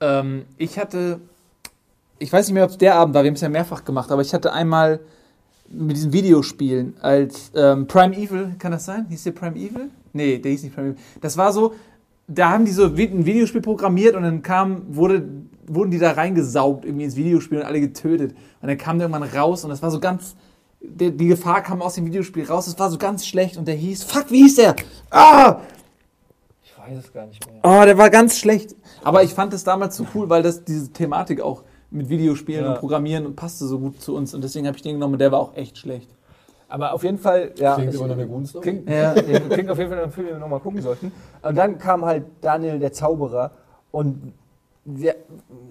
Ähm, ich hatte, ich weiß nicht mehr, ob es der Abend war, wir haben es ja mehrfach gemacht, aber ich hatte einmal mit diesen Videospielen als ähm, Prime Evil, kann das sein? Hieß der Prime Evil? Nee, der hieß nicht Prime Evil. Das war so, da haben die so ein Videospiel programmiert und dann kam, wurde, wurden die da reingesaugt irgendwie ins Videospiel und alle getötet. Und dann kam der irgendwann raus und das war so ganz, die, die Gefahr kam aus dem Videospiel raus, das war so ganz schlecht und der hieß, fuck, wie hieß der? Ah! Ich weiß es gar nicht mehr. Oh, der war ganz schlecht. Aber ich fand es damals so cool, weil das diese Thematik auch mit Videospielen Ja. und Programmieren und passte so gut zu uns und deswegen habe ich den genommen und der war auch echt schlecht. Aber auf jeden Fall, ja. Klingt immer noch eine gute Story. Klingt, Ja. ja. klingt auf jeden Fall nach einem Film, den wir nochmal gucken sollten. Und dann kam halt Daniel der Zauberer und wir,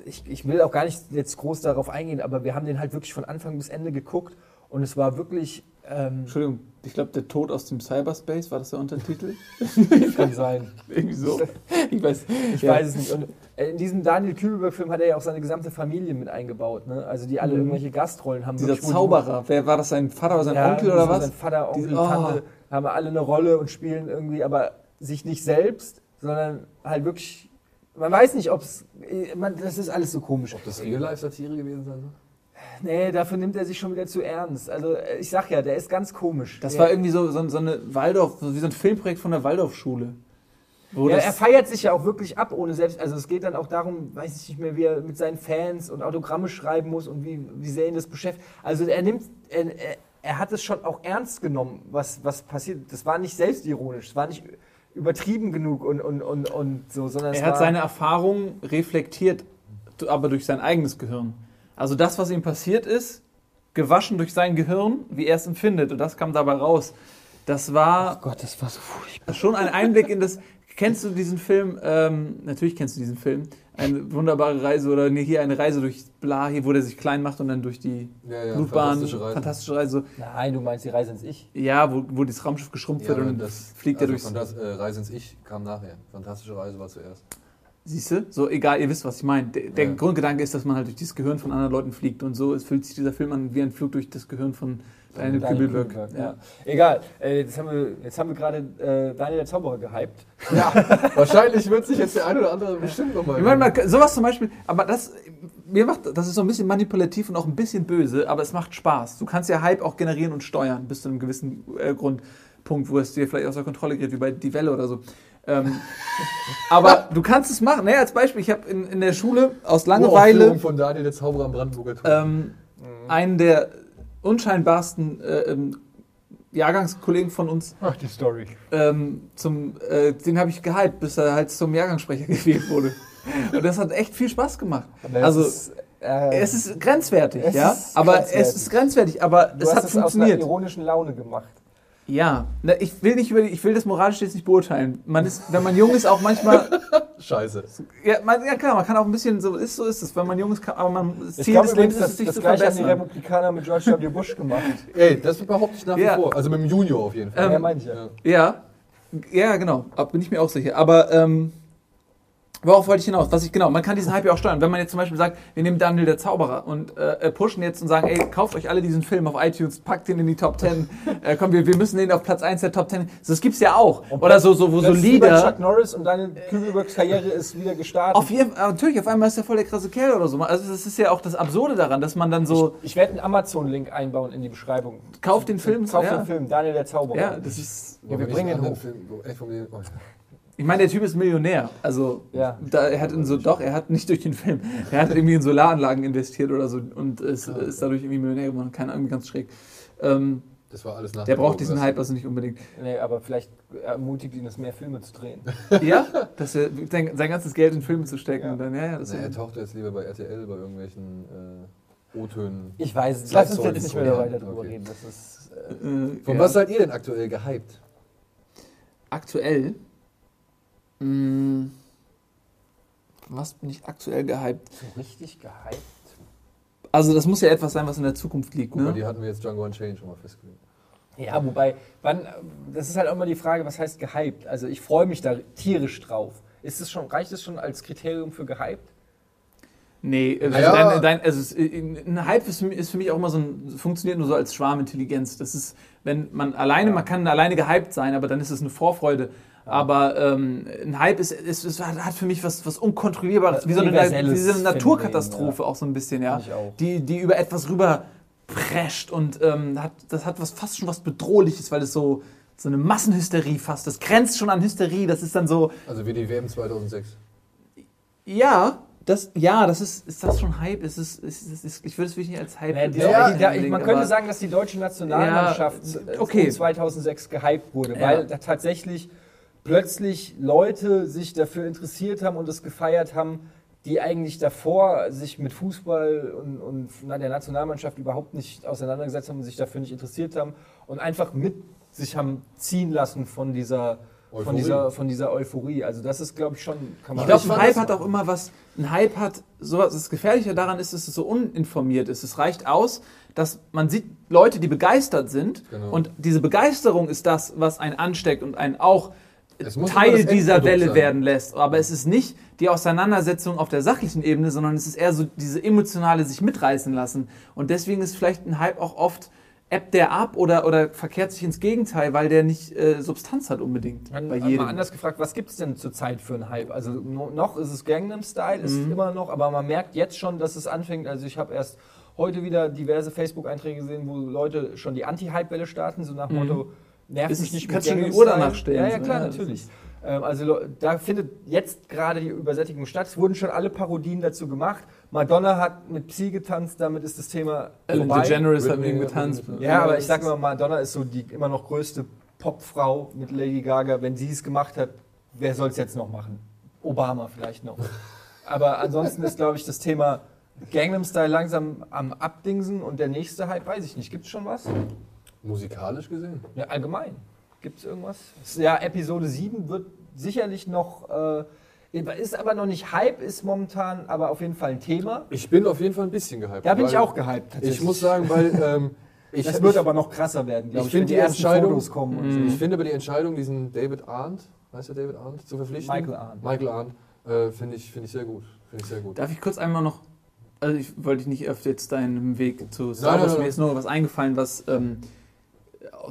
ich, ich will auch gar nicht jetzt groß darauf eingehen, aber wir haben den halt wirklich von Anfang bis Ende geguckt und es war wirklich. Ähm, Entschuldigung, ich glaube, der Tod aus dem Cyberspace, war das der Untertitel? kann sein. Irgendwie so. Ich weiß. Ich ja. weiß es nicht. Und äh, in diesem Daniel Kübelberg-Film hat er ja auch seine gesamte Familie mit eingebaut. Ne? Also die alle Mhm. irgendwelche Gastrollen haben. Dieser Zauberer, wer war das, sein Vater oder sein Ja, Onkel oder was? Sein Vater, Onkel, Diese- oh. Tante haben alle eine Rolle und spielen irgendwie, aber sich nicht selbst, sondern halt wirklich. Man weiß nicht, ob es. Das ist alles so komisch. Ob das Real-Life-Satire gewesen sein soll? Nee, dafür nimmt er sich schon wieder zu ernst. Also äh, ich sag ja, der ist ganz komisch. Das der, war irgendwie so, so, so eine Waldorf, so wie so ein Filmprojekt von der Waldorfschule. Wo Ja, das- er feiert sich ja auch wirklich ab, ohne selbst. Also es geht dann auch darum, weiß ich nicht mehr, wie er mit seinen Fans und Autogramme schreiben muss und wie, wie sehr ihn das beschäftigt. Also er nimmt, er, er, hat es schon auch ernst genommen, was, was passiert. Das war nicht selbstironisch, es war nicht übertrieben genug und, und, und, und so, sondern Er hat seine Erfahrungen reflektiert, aber durch sein eigenes Gehirn. Also das, was ihm passiert ist, gewaschen durch sein Gehirn, wie er es empfindet. Und das kam dabei raus. Das war Oh Gott, das war so furchtbar. schon ein Einblick in das. Kennst du diesen Film? Ähm, natürlich kennst du diesen Film. Eine wunderbare Reise oder nee, hier eine Reise durch Bla, hier, wo der sich klein macht und dann durch die Ja, ja, Blutbahn, fantastische Reise. fantastische Reise. Nein, du meinst die Reise ins Ich. Ja, wo, wo das Raumschiff geschrumpft Ja, wird und das fliegt also er durchs. Fantas äh, Reise ins Ich kam nachher. Fantastische Reise war zuerst. Siehst du? So, egal, ihr wisst, was ich meine. Der, der Ja. Grundgedanke ist, dass man halt durch das Gehirn von anderen Leuten fliegt. Und so es fühlt sich dieser Film an wie ein Flug durch das Gehirn von Daniel Kübelberg. Kübelberg, ja. Egal, äh, jetzt haben wir, jetzt haben wir gerade äh, Daniel der Zauberer gehypt. Wahrscheinlich wird sich jetzt der eine oder andere bestimmt nochmal. Ich meine, mal, sowas zum Beispiel, aber das, mir macht, das ist so ein bisschen manipulativ und auch ein bisschen böse, aber es macht Spaß. Du kannst ja Hype auch generieren und steuern, bis zu einem gewissen äh, Grundpunkt, wo es dir vielleicht außer Kontrolle gerät, wie bei Die Welle oder so. Ähm, aber du kannst es machen. Ne, als Beispiel, ich habe in, in der Schule aus Langeweile von Daniel der Zauberer am Brandenburger Tor. ähm, einen der unscheinbarsten äh, ähm, Jahrgangskollegen von uns Ach, die Story. ähm, zum, äh, den habe ich gehypt, bis er halt zum Jahrgangssprecher gewählt wurde. Und das hat echt viel Spaß gemacht. Also ist, äh, es ist grenzwertig, Es ja, ist aber grenzwertig. es ist grenzwertig, aber du es hast hat es aus einer funktioniert. ironischen Laune gemacht. Ja, Na, ich will nicht über, die- ich will das moralisch jetzt nicht beurteilen. Man ist, wenn man jung ist, auch manchmal, Scheiße. ja, man, ja klar, man kann auch ein bisschen so ist so ist es, wenn man jung ist, kann, aber man das Ziel des Lebens ist das, es, sich das zu gleiche haben die verbessern. Republikaner mit George W. Bush gemacht. Ey, das behaupte ich nach wie Ja. vor. Also mit dem Junior auf jeden Fall. Ähm, ja, meine ich ja. Ja, ja, genau. Bin ich mir auch sicher. Aber ähm, worauf wollte ich hinaus? Was ich genau, man kann diesen Hype ja auch steuern. Wenn man jetzt zum Beispiel sagt, wir nehmen Daniel der Zauberer und äh, pushen jetzt und sagen, ey, kauft euch alle diesen Film auf iTunes, packt den in die Top 10. äh, komm, wir, wir müssen den auf Platz 1 der Top 10. Das gibt's ja auch. Und Oder so, so, wo so Lieder. Chuck Norris und deine Kübelbergs Karriere ist wieder gestartet. Auf jeden Fall, natürlich, auf einmal ist er voll der krasse Kerl oder so. Also das ist ja auch das Absurde daran, dass man dann so, ich werde einen Amazon-Link einbauen in die Beschreibung. kauft den Film. Kauf ja. den Film, Daniel der Zauberer. Ja, das ist. Ja, wir ich bringen ihn anderen hoch. Film, Ich meine, der Typ ist Millionär. Also, Ja. da, er hat in so, doch, er hat nicht durch den Film, er hat irgendwie in Solaranlagen investiert oder so und ist, ist dadurch irgendwie Millionär geworden. Keine Ahnung, ganz schräg. Ähm, Das war alles nach der der braucht diesen Hype also nicht unbedingt. Nee, aber vielleicht ermutigt ihn es mehr Filme zu drehen. Ja, dass er sein, sein ganzes Geld in Filme zu stecken. Ja. Und dann, ja, ja, das Das nee, er taucht jetzt lieber bei RTL bei irgendwelchen äh, O-Tönen. Ich weiß es. Lass uns jetzt nicht mehr weiter drüber Okay. reden. Das ist, äh, äh, Von ja. was seid ihr denn aktuell gehypt? aktuell? Mh, was bin ich aktuell gehypt? so richtig gehypt. Also, das muss ja etwas sein, was in der Zukunft liegt, Guck mal, ne? die hatten wir jetzt Django Unchained schon mal festgelegt. Ja, wobei, wann, das ist halt auch immer die Frage, was heißt gehypt? Also ich freue mich da tierisch drauf. Ist es schon, reicht es schon als Kriterium für gehypt? Nee, also, Naja. dein, dein, also es- ein Hype ist für, mich, ist für mich auch immer so ein, funktioniert nur so als Schwarmintelligenz. Das ist, wenn man alleine, man kann alleine gehypt sein, aber dann ist es eine Vorfreude. Aber ähm, ein Hype ist, ist, ist, hat für mich was, was Unkontrollierbares, Was wie so eine, Universelles wie so eine Phänomen, Naturkatastrophe auch so ein bisschen, ja. Die, die über etwas rüber prescht und ähm, hat, das hat was, fast schon was Bedrohliches, weil es so, so eine Massenhysterie fast, das grenzt schon an Hysterie, das ist dann so, Also wie die WM 2006. ja, das, ja, das ist, ist das schon Hype? Ist es, ist, ist, ist, ich würde es wirklich nicht als Hype Ja, die, Ja, unbedingt, man könnte aber- sagen, dass die deutsche Nationalmannschaft Ja, okay. um 2006 gehypt wurde, Ja. weil da tatsächlich plötzlich Leute sich dafür interessiert haben und es gefeiert haben, die eigentlich davor sich mit Fußball und, und na, der Nationalmannschaft überhaupt nicht auseinandergesetzt haben und sich dafür nicht interessiert haben und einfach mit sich haben ziehen lassen von dieser, von Euphorie. dieser, von dieser Euphorie. Also das ist, glaube ich, schon, kann man Ich glaube, ein Hype hat auch immer was. Ein Hype hat sowas. Das Gefährliche daran ist, dass es so uninformiert ist. Es reicht aus, dass man sieht Leute, die begeistert sind. Genau. Und diese Begeisterung ist das, was einen ansteckt und einen auch Teil dieser Welle sein. werden lässt. Aber es ist nicht die Auseinandersetzung auf der sachlichen Ebene, sondern es ist eher so diese emotionale sich mitreißen lassen. Und deswegen ist vielleicht ein Hype auch oft ebbt der ab oder, oder verkehrt sich ins Gegenteil, weil der nicht äh, Substanz hat unbedingt Dann bei mal jedem. anders gefragt, was gibt es denn zurzeit für einen Hype? Also no, noch ist es Gangnam Style, ist Mhm. immer noch, aber man merkt jetzt schon, dass es anfängt. Also ich habe erst heute wieder diverse Facebook-Einträge gesehen, wo Leute schon die Anti-Hype-Welle starten, so nach dem Mhm. Motto, nervt Ist mich nicht kannst du Gangnam die Uhr danach stellen? Ja, ja, klar, Ja, natürlich. Ähm, also da findet jetzt gerade die Übersättigung statt. Es wurden schon alle Parodien dazu gemacht. Madonna hat mit Psy getanzt, damit ist das Thema Ellen vorbei. DeGeneres hat Britney- wegen getanzt. Ja, aber ich das sag ist- immer, Madonna ist so die immer noch größte Popfrau mit Lady Gaga. Wenn sie es gemacht hat, wer soll es jetzt noch machen? Obama vielleicht noch. Aber ansonsten ist, glaube ich, das Thema Gangnam Style langsam am Abdingsen und der nächste Hype, weiß ich nicht. Gibt es schon was? Musikalisch gesehen. Ja, allgemein. Gibt es irgendwas? Ja, Episode 7 wird sicherlich noch, äh, ist aber noch nicht Hype, ist momentan aber auf jeden Fall ein Thema. Ich bin auf jeden Fall ein bisschen gehypt. Da bin ich auch gehypt. tatsächlich. Ich muss sagen, weil ähm, ich, das wird ich, aber noch krasser werden, glaube ich ich, finde die Entscheidung- Fotos kommen. Und so. ich finde aber die Entscheidung, diesen David Arndt, heißt der David Arndt, zu verpflichten. Michael Arndt. Michael Arndt, äh, finde ich, finde ich sehr gut. Finde ich sehr gut. Darf ich kurz einmal noch, also ich wollte dich nicht auf jetzt deinen Weg zu Star Wars, mir ist nur was eingefallen, was ähm,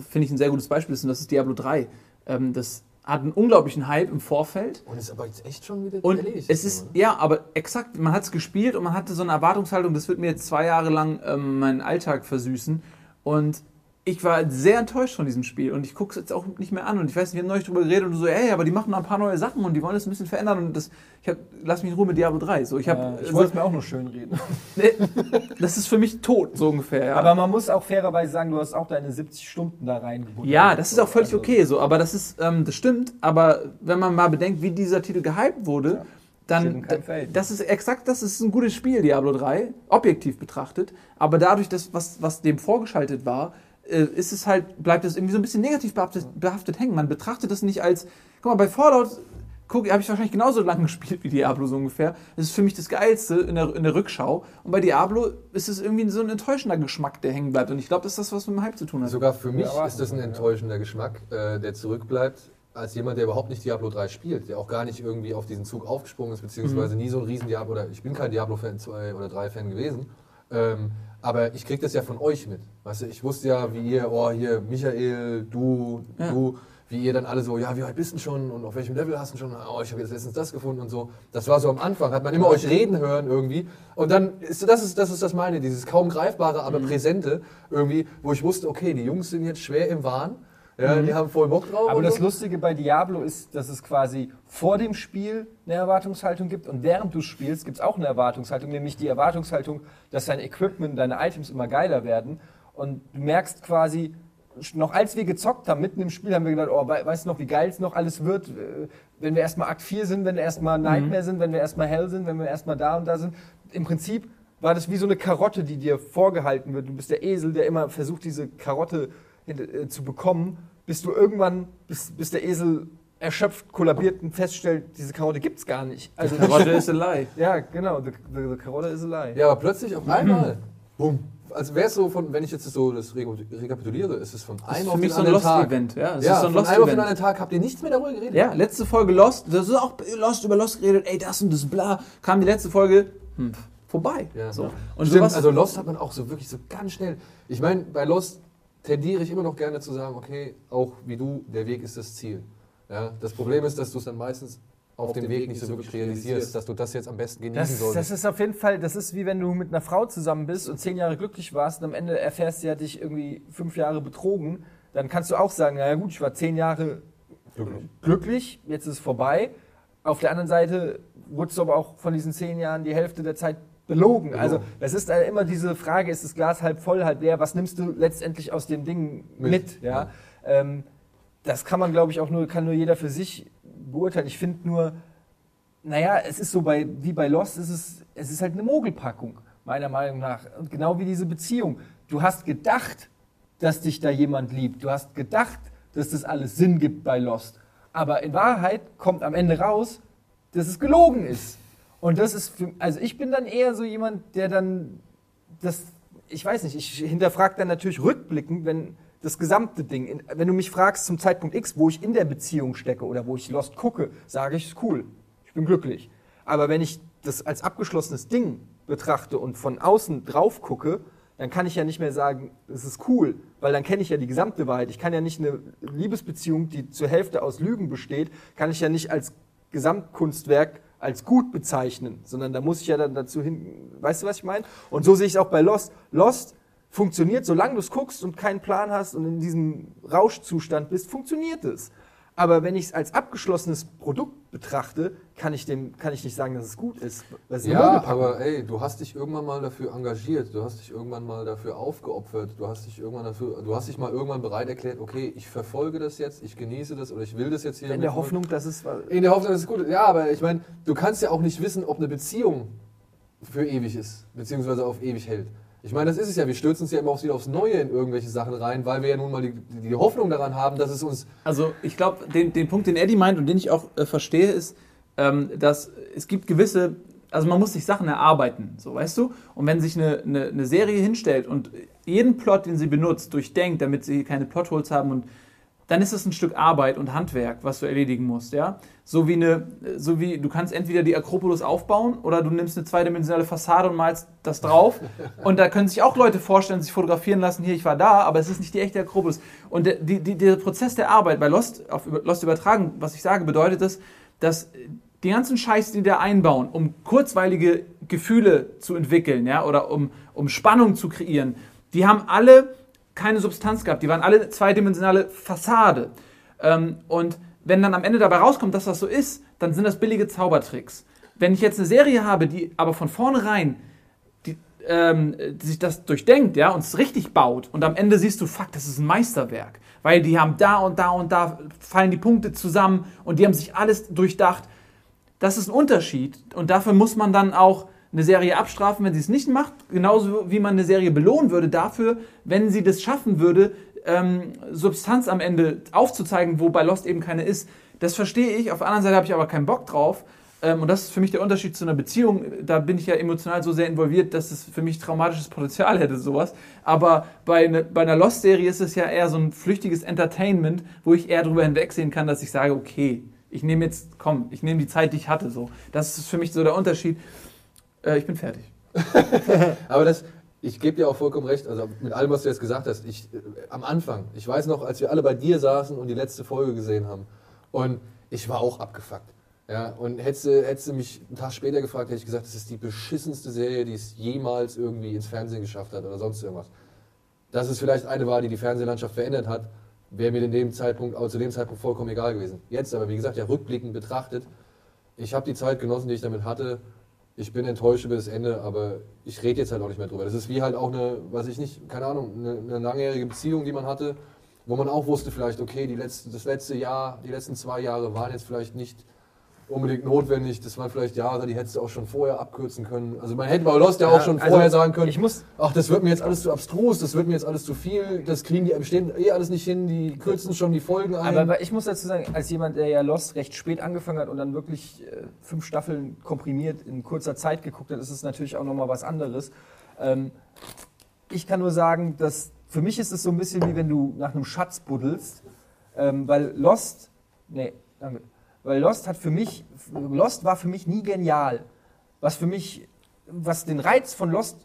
finde ich ein sehr gutes Beispiel ist und das ist Diablo 3. Ähm, das hat einen unglaublichen Hype im Vorfeld Und ist aber jetzt echt schon wieder und erledigt. es ist, ja, aber exakt, man hat es gespielt und man hatte so eine Erwartungshaltung, das wird mir jetzt zwei Jahre lang ähm, meinen Alltag versüßen und ich war sehr enttäuscht von diesem Spiel und ich gucke es jetzt auch nicht mehr an und ich weiß nicht, wir haben neulich drüber geredet und du so, ey, aber die machen noch ein paar neue Sachen und die wollen es ein bisschen verändern und das, ich hab, lass mich in Ruhe mit Diablo 3. So, ich hab, Ja, ich so- wollte es mir auch nur schön reden. Nee, das ist für mich tot, so ungefähr. Ja, Aber man muss auch fairerweise sagen, du hast auch deine 70 Stunden da reingebunden. ja das ist auch völlig Also, okay so. Aber das ist, ähm, das stimmt. Aber wenn man mal bedenkt, wie dieser Titel gehypt wurde, steht dann, das ist exakt, das ist ein gutes Spiel, Diablo 3, objektiv betrachtet. Aber dadurch, dass, was, was dem vorgeschaltet war, ist es halt, bleibt es irgendwie so ein bisschen negativ behaftet, behaftet hängen. Man betrachtet das nicht als, guck mal, bei Fallout habe ich wahrscheinlich genauso lange gespielt wie Diablo so ungefähr. Das ist für mich das Geilste in der, in der Rückschau. Und bei Diablo ist es irgendwie so ein enttäuschender Geschmack, der hängen bleibt. Und ich glaube, das ist das, was mit dem Hype zu tun hat. Sogar für mich Ja, ist das ein enttäuschender Geschmack, äh, der zurückbleibt, als jemand, der überhaupt nicht Diablo 3 spielt, der auch gar nicht irgendwie auf diesen Zug aufgesprungen ist, beziehungsweise nie so ein riesen Diablo, oder ich bin kein Diablo-Fan 2 oder 3 Fan gewesen. Ähm, aber ich krieg das ja von euch mit. Weißt du, ich wusste ja, wie ihr, oh, hier, Michael, du, Ja. du, wie ihr dann alle so, ja, wie alt bist du schon und auf welchem Level hast du schon? Oh, ich habe jetzt letztens das gefunden und so. Das war so am Anfang, hat man immer euch reden hören irgendwie. Und dann ist das ist das ist das meine, dieses kaum greifbare, aber präsente irgendwie, wo ich wusste, okay, die Jungs sind jetzt schwer im Wahn. Ja, die haben voll Bock drauf. Aber das so. Lustige bei Diablo ist, dass es quasi vor dem Spiel eine Erwartungshaltung gibt und während du spielst gibt es auch eine Erwartungshaltung, nämlich die Erwartungshaltung, dass dein Equipment, deine Items immer geiler werden. Und du merkst quasi, noch als wir gezockt haben, mitten im Spiel, haben wir gedacht, oh, we- weißt du noch, wie geil es noch alles wird, äh, wenn wir erstmal Akt 4 sind, wenn wir erstmal Nightmare sind, wenn wir erstmal Hell sind, wenn wir erstmal da und da sind. Im Prinzip war das wie so eine Karotte, die dir vorgehalten wird. Du bist der Esel, der immer versucht, diese Karotte äh, zu bekommen, bis du irgendwann, bis, bis der Esel erschöpft, kollabiert und feststellt, diese Karotte gibt es gar nicht. Also, Karotte ist a lie. ja, genau, the Karotte is a lie. Ja, aber plötzlich auf einmal, bumm. Also wäre es so von, wenn ich jetzt so das re- rekapituliere, ist es von einem ist auf den so ein anderen Tag. Lost-Event. Ja, es ja, ist so ein von einem auf den anderen Tag habt ihr nichts mehr darüber geredet. Ja, letzte Folge Lost, das ist auch Lost über Lost geredet, ey, das und das, bla. Kam die letzte Folge, hm, vorbei. Ja. So. Und Und Stimmt, sowas, also Lost hat man auch so wirklich so ganz schnell. Ich meine, bei Lost tendiere ich immer noch gerne zu sagen, okay, auch wie du, der Weg ist das Ziel. Ja, das Problem ist, dass du es dann meistens auf, dem Weg nicht so wirklich realisierst, dass du das jetzt am besten genießen Das, solltest. das ist auf jeden Fall, das ist wie wenn du mit einer Frau zusammen bist und zehn Jahre glücklich warst und am Ende erfährst, sie hat dich irgendwie fünf Jahre betrogen. Dann kannst du auch sagen, naja gut, ich war zehn Jahre Glücklich. glücklich, jetzt ist es vorbei. Auf der anderen Seite wurdest du aber auch von diesen zehn Jahren die Hälfte der Zeit belogen. Also das ist äh, immer diese Frage, ist das Glas halb voll, halb leer? Was nimmst du letztendlich aus dem Ding mit? Mit, ja? Ähm, das kann man, glaube ich, auch nur, kann nur jeder für sich beurteilen. Ich finde nur, naja, es ist so bei, wie bei Lost, es ist, es ist halt eine Mogelpackung, meiner Meinung nach. Und genau wie diese Beziehung. Du hast gedacht, dass dich da jemand liebt. Du hast gedacht, dass das alles Sinn gibt bei Lost. Aber in Wahrheit kommt am Ende raus, dass es gelogen ist. Und das ist, für, also ich bin dann eher so jemand, der dann das, ich weiß nicht, ich hinterfrage dann natürlich rückblickend, wenn das gesamte Ding, in- wenn du mich fragst zum Zeitpunkt X, wo ich in der Beziehung stecke oder wo ich Lost gucke, sage ich, ist cool, ich bin glücklich. Aber wenn ich das als abgeschlossenes Ding betrachte und von außen drauf gucke, dann kann ich ja nicht mehr sagen, es ist cool, weil dann kenne ich ja die gesamte Wahrheit. Ich kann ja nicht eine Liebesbeziehung, die zur Hälfte aus Lügen besteht, kann ich ja nicht als Gesamtkunstwerk als gut bezeichnen, sondern da muss ich ja dann dazu hin, weißt du, was ich meine? Und so sehe ich es auch bei Lost. Lost funktioniert, solange du es guckst und keinen Plan hast und in diesem Rauschzustand bist, funktioniert es. Aber wenn ich es als abgeschlossenes Produkt betrachte, kann ich, dem, kann ich nicht sagen, dass es gut ist. eine Ja, aber ey, du hast dich irgendwann mal dafür engagiert, du hast dich irgendwann mal dafür aufgeopfert, du hast dich irgendwann dafür, du hast dich mal irgendwann bereit erklärt, okay, ich verfolge das jetzt, ich genieße das oder ich will das jetzt hier. in der. Hoffnung, dass es In der Hoffnung, dass es gut ist. Ja, aber ich meine, du kannst ja auch nicht wissen, ob eine Beziehung für ewig ist, beziehungsweise auf ewig hält. Ich meine, das ist es ja. Wir stürzen uns ja immer auch wieder aufs Neue in irgendwelche Sachen rein, weil wir ja nun mal die, die Hoffnung daran haben, dass es uns. Also ich glaube, den, den Punkt, den Eddie meint und den ich auch äh, verstehe, ist, ähm, dass es gibt gewisse, also man muss sich Sachen erarbeiten, so weißt du? Und wenn sich eine, eine, eine Serie hinstellt und jeden Plot, den sie benutzt, durchdenkt, damit sie keine Plotholes haben und dann ist es ein Stück Arbeit und Handwerk, was du erledigen musst, ja? So wie eine, so wie du kannst entweder die Akropolis aufbauen oder du nimmst eine zweidimensionale Fassade und malst das drauf. und da können sich auch Leute vorstellen, sich fotografieren lassen, hier, ich war da, aber es ist nicht die echte Akropolis. Und der, die, die, der Prozess der Arbeit bei Lost, auf Lost übertragen, was ich sage, bedeutet es, dass die ganzen Scheiß, die da einbauen, um kurzweilige Gefühle zu entwickeln, ja, oder um, um Spannung zu kreieren, die haben alle keine Substanz gehabt. Die waren alle zweidimensionale Fassade. Ähm, und wenn dann am Ende dabei rauskommt, dass das so ist, dann sind das billige Zaubertricks. Wenn ich jetzt eine Serie habe, die aber von vornherein die, ähm, die sich das durchdenkt, ja, und es richtig baut, und am Ende siehst du, fuck, das ist ein Meisterwerk. Weil die haben da und da und da fallen die Punkte zusammen und die haben sich alles durchdacht. Das ist ein Unterschied. Und dafür muss man dann auch eine Serie abstrafen, wenn sie es nicht macht. Genauso wie man eine Serie belohnen würde dafür, wenn sie das schaffen würde, ähm, Substanz am Ende aufzuzeigen, wo bei Lost eben keine ist. Das verstehe ich. Auf der anderen Seite habe ich aber keinen Bock drauf. Ähm, und das ist für mich der Unterschied zu einer Beziehung. Da bin ich ja emotional so sehr involviert, dass es für mich traumatisches Potenzial hätte, sowas. Aber bei, ne, bei einer Lost-Serie ist es ja eher so ein flüchtiges Entertainment, wo ich eher darüber hinwegsehen kann, dass ich sage, okay, ich nehme jetzt, komm, ich nehme die Zeit, die ich hatte. So. Das ist für mich so der Unterschied. Äh, ich bin fertig. Aber das, ich gebe dir auch vollkommen recht, also mit allem, was du jetzt gesagt hast. Ich, äh, am Anfang, ich weiß noch, als wir alle bei dir saßen und die letzte Folge gesehen haben, und ich war auch abgefuckt. Ja, und hättest du, mich einen Tag später gefragt, hätte ich gesagt, das ist die beschissenste Serie, die es jemals irgendwie ins Fernsehen geschafft hat oder sonst irgendwas. Dass es vielleicht eine war, die die Fernsehlandschaft verändert hat, wäre mir in dem Zeitpunkt, auch zu dem Zeitpunkt vollkommen egal gewesen. Jetzt aber, wie gesagt, ja rückblickend betrachtet, ich habe die Zeit genossen, die ich damit hatte. Ich bin enttäuscht über das Ende, aber ich rede jetzt halt auch nicht mehr drüber. Das ist wie halt auch eine, weiß ich nicht, keine Ahnung, eine, eine langjährige Beziehung, die man hatte, wo man auch wusste vielleicht, okay, die letzte, das letzte Jahr, die letzten zwei Jahre waren jetzt vielleicht nicht unbedingt notwendig. Das waren vielleicht Jahre, die hättest du auch schon vorher abkürzen können. Also man hätte bei Lost ja auch schon also vorher sagen können, Ich muss, ach, das wird mir jetzt alles zu abstrus, das wird mir jetzt alles zu viel, das kriegen die stehen eh alles nicht hin, die kürzen schon die Folgen ein. Aber ich muss dazu sagen, als jemand, der ja Lost recht spät angefangen hat und dann wirklich äh, fünf Staffeln komprimiert in kurzer Zeit geguckt hat, ist es natürlich auch nochmal was anderes. Ähm, ich kann nur sagen, dass für mich ist es so ein bisschen wie wenn du nach einem Schatz buddelst, ähm, weil Lost, nee, danke, weil Lost hat für mich, Lost war für mich nie genial. Was für mich was den Reiz von Lost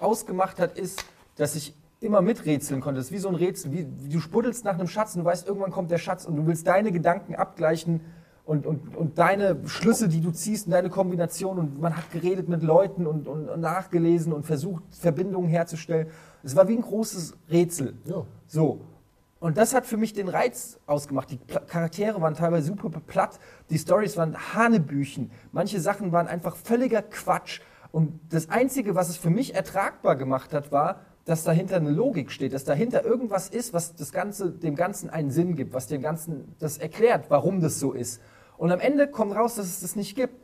ausgemacht hat, ist, dass ich immer miträtseln konnte. Das ist wie so ein Rätsel. Wie, du spuddelst nach einem Schatz und du weißt, irgendwann kommt der Schatz und du willst deine Gedanken abgleichen und, und, und deine Schlüsse, die du ziehst, und deine Kombination. Und man hat geredet mit Leuten und, und, und nachgelesen und versucht, Verbindungen herzustellen. Es war wie ein großes Rätsel. Ja. So. Und das hat für mich den Reiz ausgemacht. Die Charaktere waren teilweise super platt, die Stories waren Hanebüchen, manche Sachen waren einfach völliger Quatsch. Und das Einzige, was es für mich ertragbar gemacht hat, war, dass dahinter eine Logik steht, dass dahinter irgendwas ist, was das Ganze, dem Ganzen einen Sinn gibt, was dem Ganzen das erklärt, warum das so ist. Und am Ende kommt raus, dass es das nicht gibt.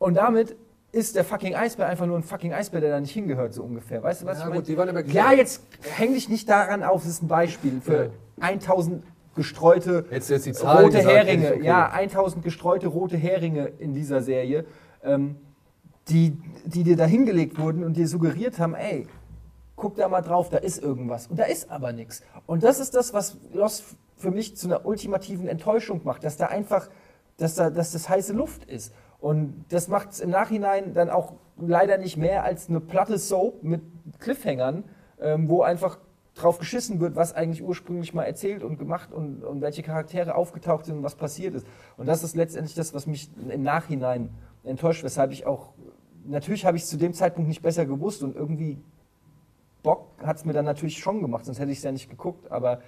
Und damit ist der fucking Eisbär einfach nur ein fucking Eisbär, der da nicht hingehört, so ungefähr. Weißt du, was Ja, ich gut, die waren aber Ja, jetzt häng dich nicht daran auf, das ist ein Beispiel für 1000 gestreute du jetzt die Zahlen rote gesagt, Heringe. okay. Ja, 1000 gestreute rote Heringe in dieser Serie, ähm, die, die dir da hingelegt wurden und dir suggeriert haben, ey, guck da mal drauf, da ist irgendwas. Und da ist aber nichts. Und das ist das, was Lost für mich zu einer ultimativen Enttäuschung macht, dass da einfach, dass, da, dass das heiße Luft ist. Und das macht es im Nachhinein dann auch leider nicht mehr als eine platte Soap mit Cliffhängern, ähm, wo einfach drauf geschissen wird, was eigentlich ursprünglich mal erzählt und gemacht und, und welche Charaktere aufgetaucht sind und was passiert ist. Und das ist letztendlich das, was mich im Nachhinein enttäuscht, weshalb ich auch, natürlich habe ich es zu dem Zeitpunkt nicht besser gewusst und irgendwie Bock hat es mir dann natürlich schon gemacht, sonst hätte ich es ja nicht geguckt, aber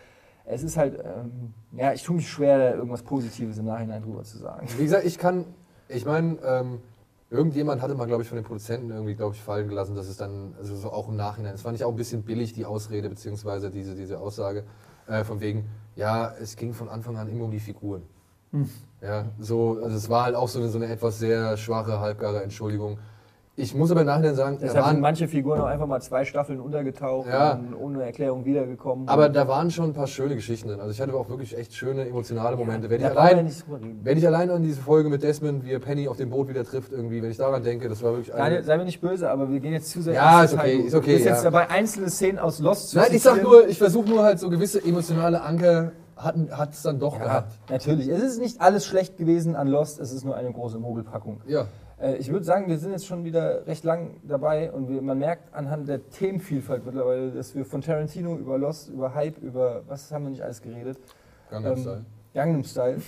es ist halt, ähm, ja, ich tue mich schwer, irgendwas Positives im Nachhinein drüber zu sagen. Wie gesagt, ich kann, ich meine, ähm, irgendjemand hatte mal, glaube ich, von den Produzenten irgendwie, glaube ich, fallen gelassen, dass es dann, also so auch im Nachhinein, es fand ich auch ein bisschen billig, die Ausrede, beziehungsweise diese, diese Aussage, äh, von wegen, ja, es ging von Anfang an immer um die Figuren. Ja, so, also es war halt auch so eine, so eine etwas sehr schwache, halbgare Entschuldigung. Ich muss aber im Nachhinein sagen, da Deshalb sind waren, manche Figuren auch einfach mal zwei Staffeln untergetaucht Ja. und ohne Erklärung wiedergekommen. aber da waren schon ein paar schöne Geschichten drin. Also ich hatte auch wirklich echt schöne, emotionale Momente. Wenn ich da allein, wenn ich allein an diese Folge mit Desmond, wie er Penny auf dem Boot wieder trifft, irgendwie, wenn ich daran denke, das war wirklich eine, sei mir nicht böse, aber wir gehen jetzt zu sehr Ja, ist okay, ist okay, Du bist jetzt ja. dabei, einzelne Szenen aus Lost zu Nein, ich sag nur, ich versuche nur halt so gewisse emotionale Anker hat es dann doch Ja, gehabt. natürlich. Es ist nicht alles schlecht gewesen an Lost, es ist nur eine große Mogelpackung. Ja. Äh, Ich würde sagen, wir sind jetzt schon wieder recht lang dabei und wir, man merkt anhand der Themenvielfalt mittlerweile, dass wir von Tarantino über Lost, über Hype, über was haben wir nicht alles geredet? Gangnam Ähm, Style. Gangnam Style.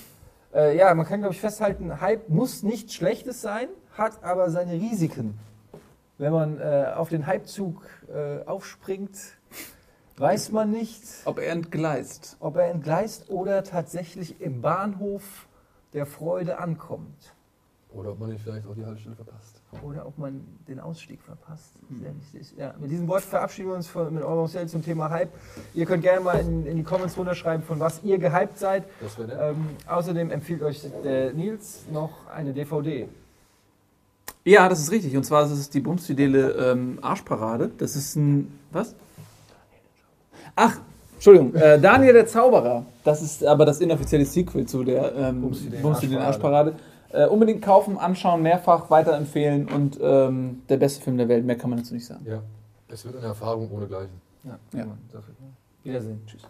Äh, ja, man kann glaube ich festhalten, Hype muss nichts Schlechtes sein, hat aber seine Risiken. Wenn man äh, auf den Hypezug äh, aufspringt, weiß man nicht, Ob er entgleist. ob er entgleist oder tatsächlich im Bahnhof der Freude ankommt. Oder ob man nicht vielleicht auch die Haltestelle verpasst. Oder ob man den Ausstieg verpasst. Sehr wichtig. Ja, mit diesem Wort verabschieden wir uns von, mit eurem Sale zum Thema Hype. Ihr könnt gerne mal in, in die Comments runterschreiben, von was ihr gehypt seid. Das wäre. Ähm, außerdem empfiehlt euch der Nils noch eine DVD. Ja, das ist richtig. Und zwar ist es die Bumsfidele ähm, Arschparade. Das ist ein. Was? Ach, Entschuldigung. Äh, Daniel der Zauberer. Das ist aber das inoffizielle Sequel zu der ähm, Bumsfidelen Arschparade. Arschparade. Äh, unbedingt kaufen, anschauen, mehrfach weiterempfehlen und ähm, der beste Film der Welt. Mehr kann man dazu nicht sagen. Ja. Es wird eine Erfahrung ohne Gleichen. Ja, Ja. Wiedersehen. Tschüss.